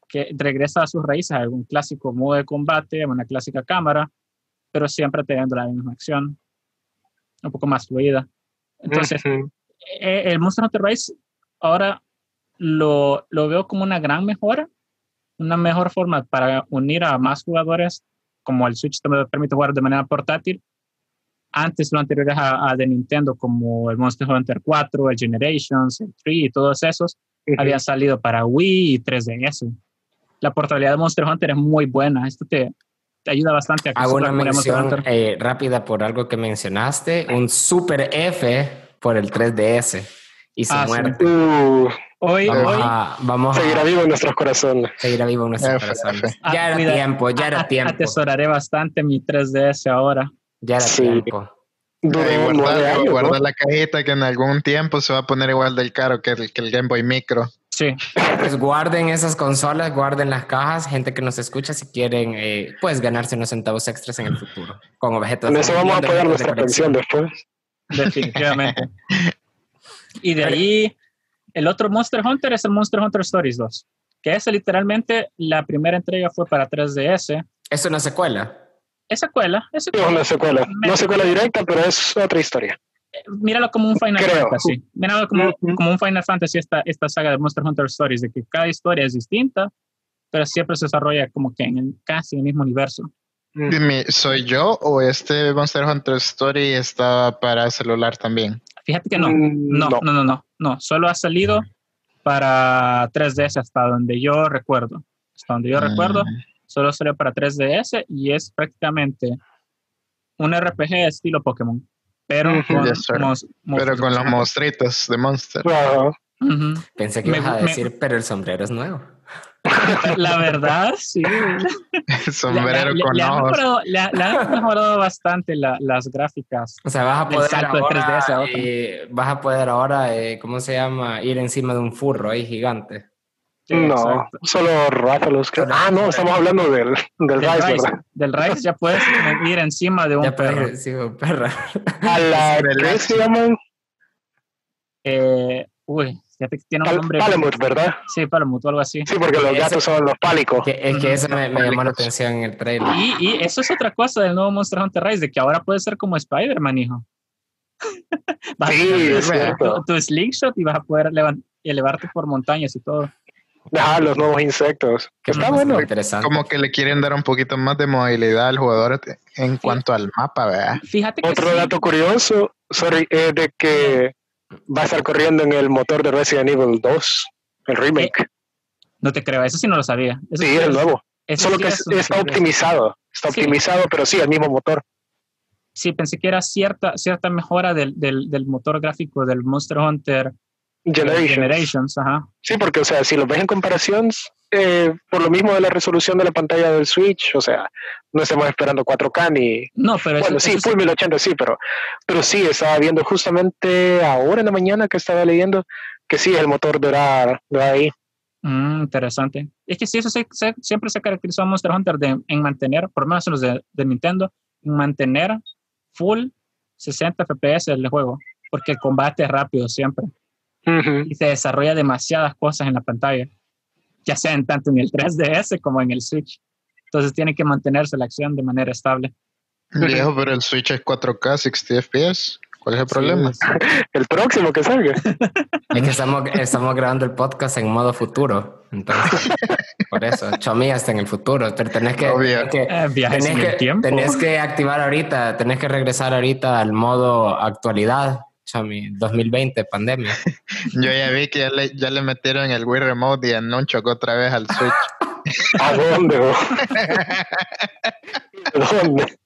S4: que regresa a sus raíces, a un clásico modo de combate, una clásica cámara, pero siempre teniendo la misma acción, un poco más fluida. Entonces, e, el Monster Hunter Rise ahora lo, lo veo como una gran mejora, una mejor forma para unir a más jugadores, como el Switch te permite jugar de manera portátil. Antes, lo anterior a, a, de Nintendo, como el Monster Hunter 4, el Generations, el 3 y todos esos, habían salido para Wii y 3DS. La portabilidad de Monster Hunter es muy buena. Esto te, te ayuda bastante
S1: a Hago una mención eh, rápida por algo que mencionaste: un Super F por el 3DS y se ah, muere.
S2: Uh,
S4: Hoy,
S2: vamos, A, vamos
S1: seguirá
S2: vivo en nuestros corazones.
S1: Seguirá vivo en nuestros corazones. Ya era tiempo, ya era tiempo.
S4: Atesoraré bastante mi 3DS ahora.
S1: Ya era tiempo.
S3: guarda, la cajita que en algún tiempo se va a poner igual del caro que el, que el Game Boy Micro.
S4: Sí.
S1: Pues guarden esas consolas, guarden las cajas, gente que nos escucha si quieren, eh, pues ganarse unos centavos extras en el futuro. Con objetos.
S2: Con eso vamos a pagar nuestra pensión después.
S4: Definitivamente. y de ahí, el otro Monster Hunter es el Monster Hunter Stories 2, que es literalmente la primera entrega fue para 3DS.
S1: ¿Es una secuela?
S4: Es secuela. Es
S2: una secuela. No secuela directa, pero es otra historia.
S4: Míralo como un Final Fantasy. Míralo como, como, un Final Fantasy esta, esta saga de Monster Hunter Stories, de que cada historia es distinta, pero siempre se desarrolla como que en el, casi el mismo universo.
S3: Dime, ¿soy yo o este Monster Hunter Story está para celular también?
S4: Fíjate que no. Mm, no, no, no, no. No, solo ha salido para 3DS hasta donde yo recuerdo. Hasta donde yo recuerdo, solo salió para 3DS y es prácticamente un RPG de estilo Pokémon. Pero con,
S3: pero con los monstruitos de Monster.
S1: Pensé que ibas a decir, pero el sombrero es nuevo.
S4: La verdad, sí.
S3: sombrero con ojos.
S4: Le, han mejorado bastante las gráficas.
S1: O sea, vas a poder ahora, eh, vas a poder ahora, eh, ¿cómo se llama? Ir encima de un furro ahí gigante.
S2: no, solo Ráfalos. Ah, no, estamos hablando del, del, Rice, ¿verdad?
S4: Del Rice ya puedes ir encima de un ya perro.
S1: Sí, un perro.
S2: ¿A la qué se llaman?
S4: Eh, uy, tiene un nombre.
S2: Palamut, ¿verdad?
S4: Sí, Palamut o algo así.
S2: Sí, porque los gatos son los pálicos.
S1: es que eso me, llamó la atención en el trailer.
S4: Y, y, eso es otra cosa del nuevo Monster Hunter Rise, de que ahora puede ser como Spider-Man, hijo.
S2: sí, es cierto.
S4: Tu, slingshot y vas a poder elevarte por montañas y todo.
S2: Ah, los nuevos insectos. Que está bueno.
S3: Interesante. Como que le quieren dar un poquito más de movilidad al jugador en cuanto al mapa, ¿verdad?
S4: Fíjate que
S2: Otro dato curioso, sorry, es de que va a estar corriendo en el motor de Resident Evil 2, el remake. Eh,
S4: no te creo, eso sí no lo sabía.
S2: sí, es el nuevo. Solo que está optimizado, está optimizado, pero sí, el mismo motor.
S4: Sí, pensé que era cierta, cierta mejora del, del, del motor gráfico del Monster Hunter
S2: Generations. Sí, porque, o sea, si lo ves en comparación, eh, por lo mismo de la resolución de la pantalla del Switch, o sea, no estamos esperando 4K ni...
S4: No, pero...
S2: Bueno, sí, Full 1080 sí, pero, pero sí, estaba viendo justamente ahora en la mañana que estaba leyendo que sí, el motor de ahí.
S4: Mm, interesante. Es que sí, eso siempre se caracterizó a Monster Hunter de, en mantener, por lo menos en los de, de Nintendo, en mantener full 60 FPS el juego, porque el combate es rápido siempre y se desarrolla demasiadas cosas en la pantalla, ya sea en tanto en el 3DS como en el Switch. Entonces tiene que mantenerse la acción de manera estable.
S3: Viejo, pero el Switch es 4K, 60 FPS. ¿Cuál es el problema?
S2: El próximo que salga.
S1: Es que estamos, estamos grabando el podcast en modo futuro. Entonces, por eso, Chomi está en el futuro. Pero tenés que, tenés que,
S4: eh, que,
S1: tenés que activar ahorita, tenés que regresar ahorita al modo actualidad Chami, 2020, pandemia.
S3: Yo ya vi que ya le, ya le metieron el Wii Remote y el chocó otra vez al Switch.
S2: ¿A dónde? ¿A dónde?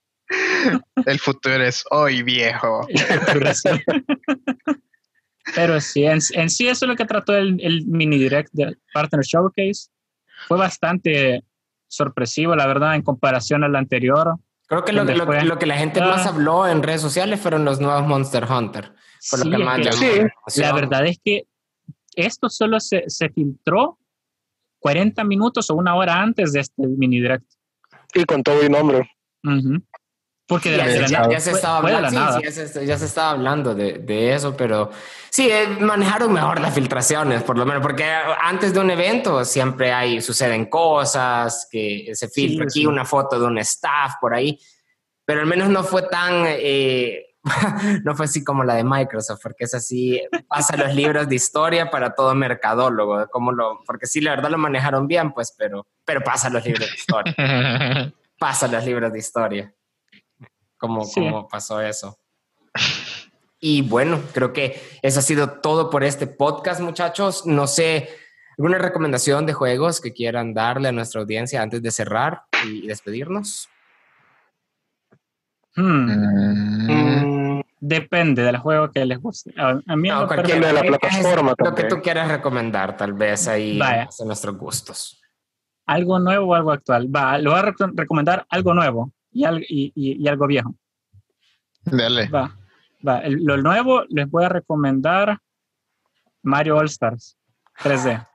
S3: El futuro es hoy, viejo.
S4: Pero sí, en, sí eso es lo que trató el, el mini direct de Partner Showcase. Fue bastante sorpresivo, la verdad, en comparación al anterior.
S1: Creo que lo, lo, que la gente más ah. habló en redes sociales fueron los nuevos Monster Hunter. Por lo que más
S4: la verdad es que esto solo se, se, filtró 40 minutos o una hora antes de este mini direct.
S2: Y con todo el nombre.
S1: Porque ya, se estaba hablando, ya, se, estaba hablando de, de, eso, pero sí, eh, manejaron mejor las filtraciones, por lo menos, porque antes de un evento siempre hay, suceden cosas, que se filtra aquí una foto de un staff por ahí, pero al menos no fue tan, eh, no fue así como la de Microsoft, porque es así, pasa los libros de historia para todo mercadólogo, como lo, porque sí, la verdad lo manejaron bien, pues, pero, pero pasa los libros de historia. pasa los libros de historia. Como, pasó eso. Y bueno, creo que eso ha sido todo por este podcast, muchachos. No sé, ¿alguna recomendación de juegos que quieran darle a nuestra audiencia antes de cerrar y despedirnos?
S4: Hmm. Depende del juego que les guste. A, mí
S2: no, cualquier de la plataforma.
S1: Lo que tú quieras recomendar, tal vez ahí a nuestros gustos.
S4: Algo nuevo o algo actual. Va, lo voy a recomendar algo nuevo y, y, y, algo viejo.
S3: Dale.
S4: Va, va. lo nuevo les voy a recomendar Mario All Stars 3D.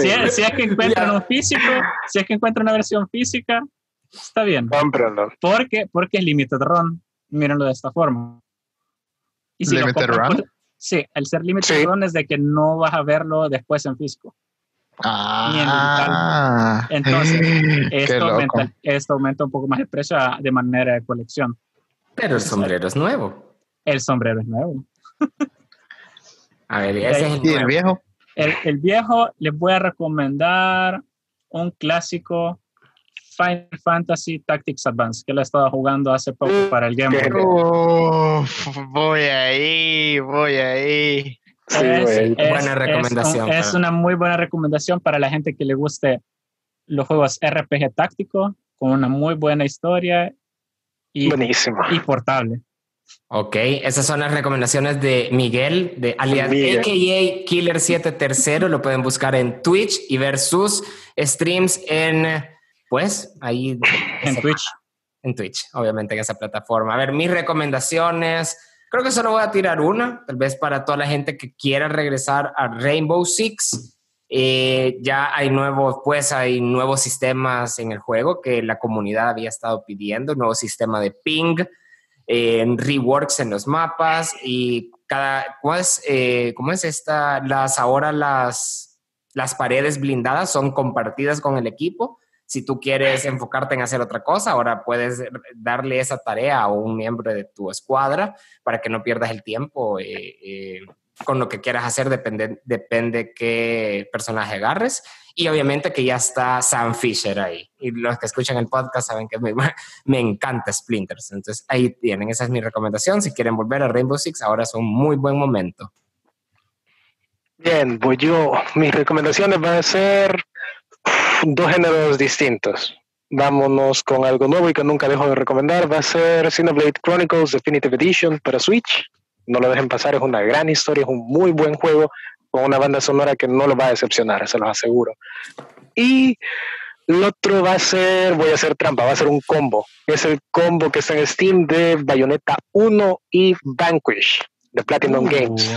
S4: si, es, que encuentran un físico, si es que encuentran una versión física, está bien. Porque, porque es limited run. Mírenlo de esta forma.
S3: Y si limited run.
S4: sí, el ser limited run es de que no vas a verlo después en físico.
S3: Ah,
S4: Entonces, esto aumenta, esto aumenta un poco más el precio de manera de colección.
S1: Pero el sombrero es nuevo.
S4: El sombrero es nuevo.
S1: A ver, ese es
S3: el, viejo.
S4: El, viejo, les voy a recomendar un clásico Final Fantasy Tactics Advance, que lo he estado jugando hace poco para el Game
S3: Boy. voy ahí, voy ahí.
S1: Es, buena recomendación.
S4: Es, una muy buena recomendación para la gente que le guste los juegos RPG táctico, con una muy buena historia y, y portable.
S1: Ok, esas son las recomendaciones de Miguel, de alias AKA Killer 7 Tercero. Lo pueden buscar en Twitch y ver sus streams en, pues, ahí.
S4: En Twitch.
S1: En Twitch, obviamente, en esa plataforma. A ver, mis recomendaciones. Creo que solo voy a tirar una, tal vez para toda la gente que quiera regresar a Rainbow Six. Eh, ya hay nuevos, pues hay nuevos sistemas en el juego que la comunidad había estado pidiendo, nuevo sistema de ping, en reworks en los mapas y cada, ¿cómo es, eh, ¿cómo es esta? Las, ahora las, las paredes blindadas son compartidas con el equipo. Si tú quieres enfocarte en hacer otra cosa, ahora puedes darle esa tarea a un miembro de tu escuadra para que no pierdas el tiempo eh, eh, con lo que quieras hacer, depende, depende qué personaje agarres. Y obviamente que ya está Sam Fisher ahí. Y los que escuchan el podcast saben que me, me encanta Splinters. Entonces ahí tienen, esa es mi recomendación. Si quieren volver a Rainbow Six, ahora es un muy buen momento.
S2: Bien, pues yo, mis recomendaciones van a ser dos géneros distintos. Vámonos con algo nuevo y que nunca dejo de recomendar. Va a ser Xenoblade Chronicles Definitive Edition para Switch. No lo dejen pasar, es una gran historia, es un muy buen juego con una banda sonora que no lo va a decepcionar, se los aseguro. Y el otro va a ser, voy a hacer trampa, va a ser un combo. Es el combo que está en Steam de Bayonetta 1 y Vanquish de Platinum uh, Games.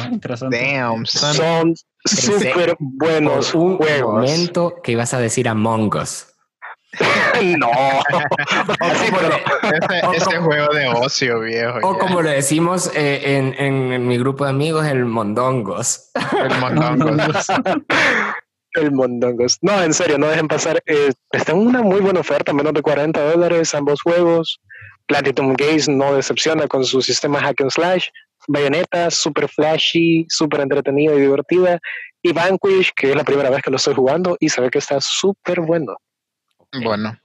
S3: Damn,
S2: son súper buenos un juegos.
S1: momento que ibas a decir Among Us.
S2: no.
S3: ese, juego de ocio, viejo.
S1: O como lo decimos eh, en, en, mi grupo de amigos, el Mondongos.
S3: El Mondongos.
S2: el Mondongos. No, en serio, no dejen pasar. Eh, está en una muy buena oferta, menos de 40 dólares ambos juegos. Platinum Games no decepciona con su sistema hack and slash. Bayonetta, super flashy, super entretenida y divertida. Y Vanquish, que es la primera vez que lo estoy jugando y se ve que está súper bueno.
S3: Bueno.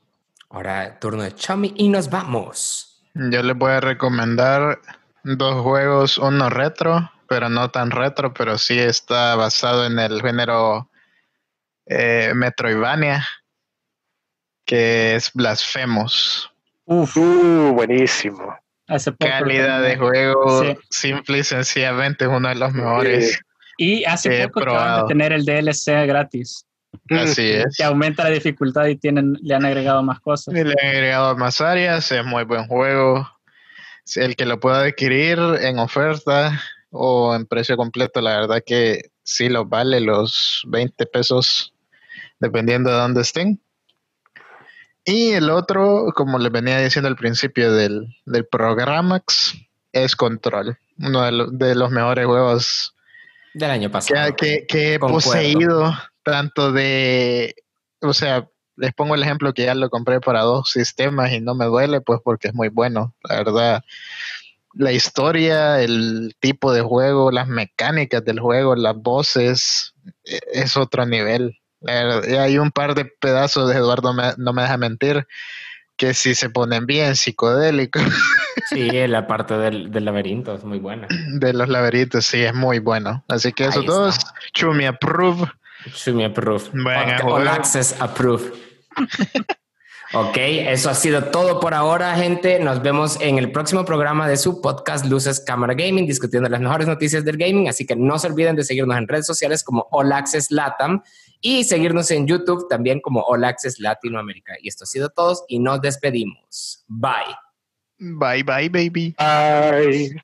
S1: Ahora turno de Chami y nos vamos.
S3: Yo les voy a recomendar dos juegos, uno retro, pero no tan retro, pero sí está basado en el género eh, Metroidvania, que es Blasphemous.
S2: Uf, uh, buenísimo.
S3: Calidad de juego, simple y sencillamente uno de los mejores.
S4: Y hace poco acaban de tener el DLC gratis.
S3: Así es.
S4: Que aumenta la dificultad y tienen, le han agregado más cosas.
S3: le han agregado más áreas, es muy buen juego. El que lo pueda adquirir en oferta o en precio completo, la verdad que sí lo vale los 20 pesos, dependiendo de dónde estén. Y el otro, como les venía diciendo al principio del, del Programax, es Control, uno de, los mejores juegos
S1: del año pasado.
S3: Que, que he poseído tanto de, o sea, les pongo el ejemplo que ya lo compré para dos sistemas y no me duele, pues porque es muy bueno, la verdad. La historia, el tipo de juego, las mecánicas del juego, las voces, e, es otro nivel. Hay un par de pedazos de Eduardo, no me deja mentir, que si se ponen bien psicodélicos.
S1: Sí, la parte del, laberinto es muy buena.
S3: De los laberintos, sí, es muy bueno. Así que esos dos, Chumi approve.
S1: Chumi approve. All access approve. ok, eso ha sido todo por ahora, gente. Nos vemos en el próximo programa de su podcast Luces Cámara Gaming, discutiendo las mejores noticias del gaming. Así que no se olviden de seguirnos en redes sociales como All Access Latam y seguirnos en YouTube también como All Access Latinoamérica. Y esto ha sido todo y nos despedimos. Bye.
S3: Bye, bye, baby.
S2: Bye.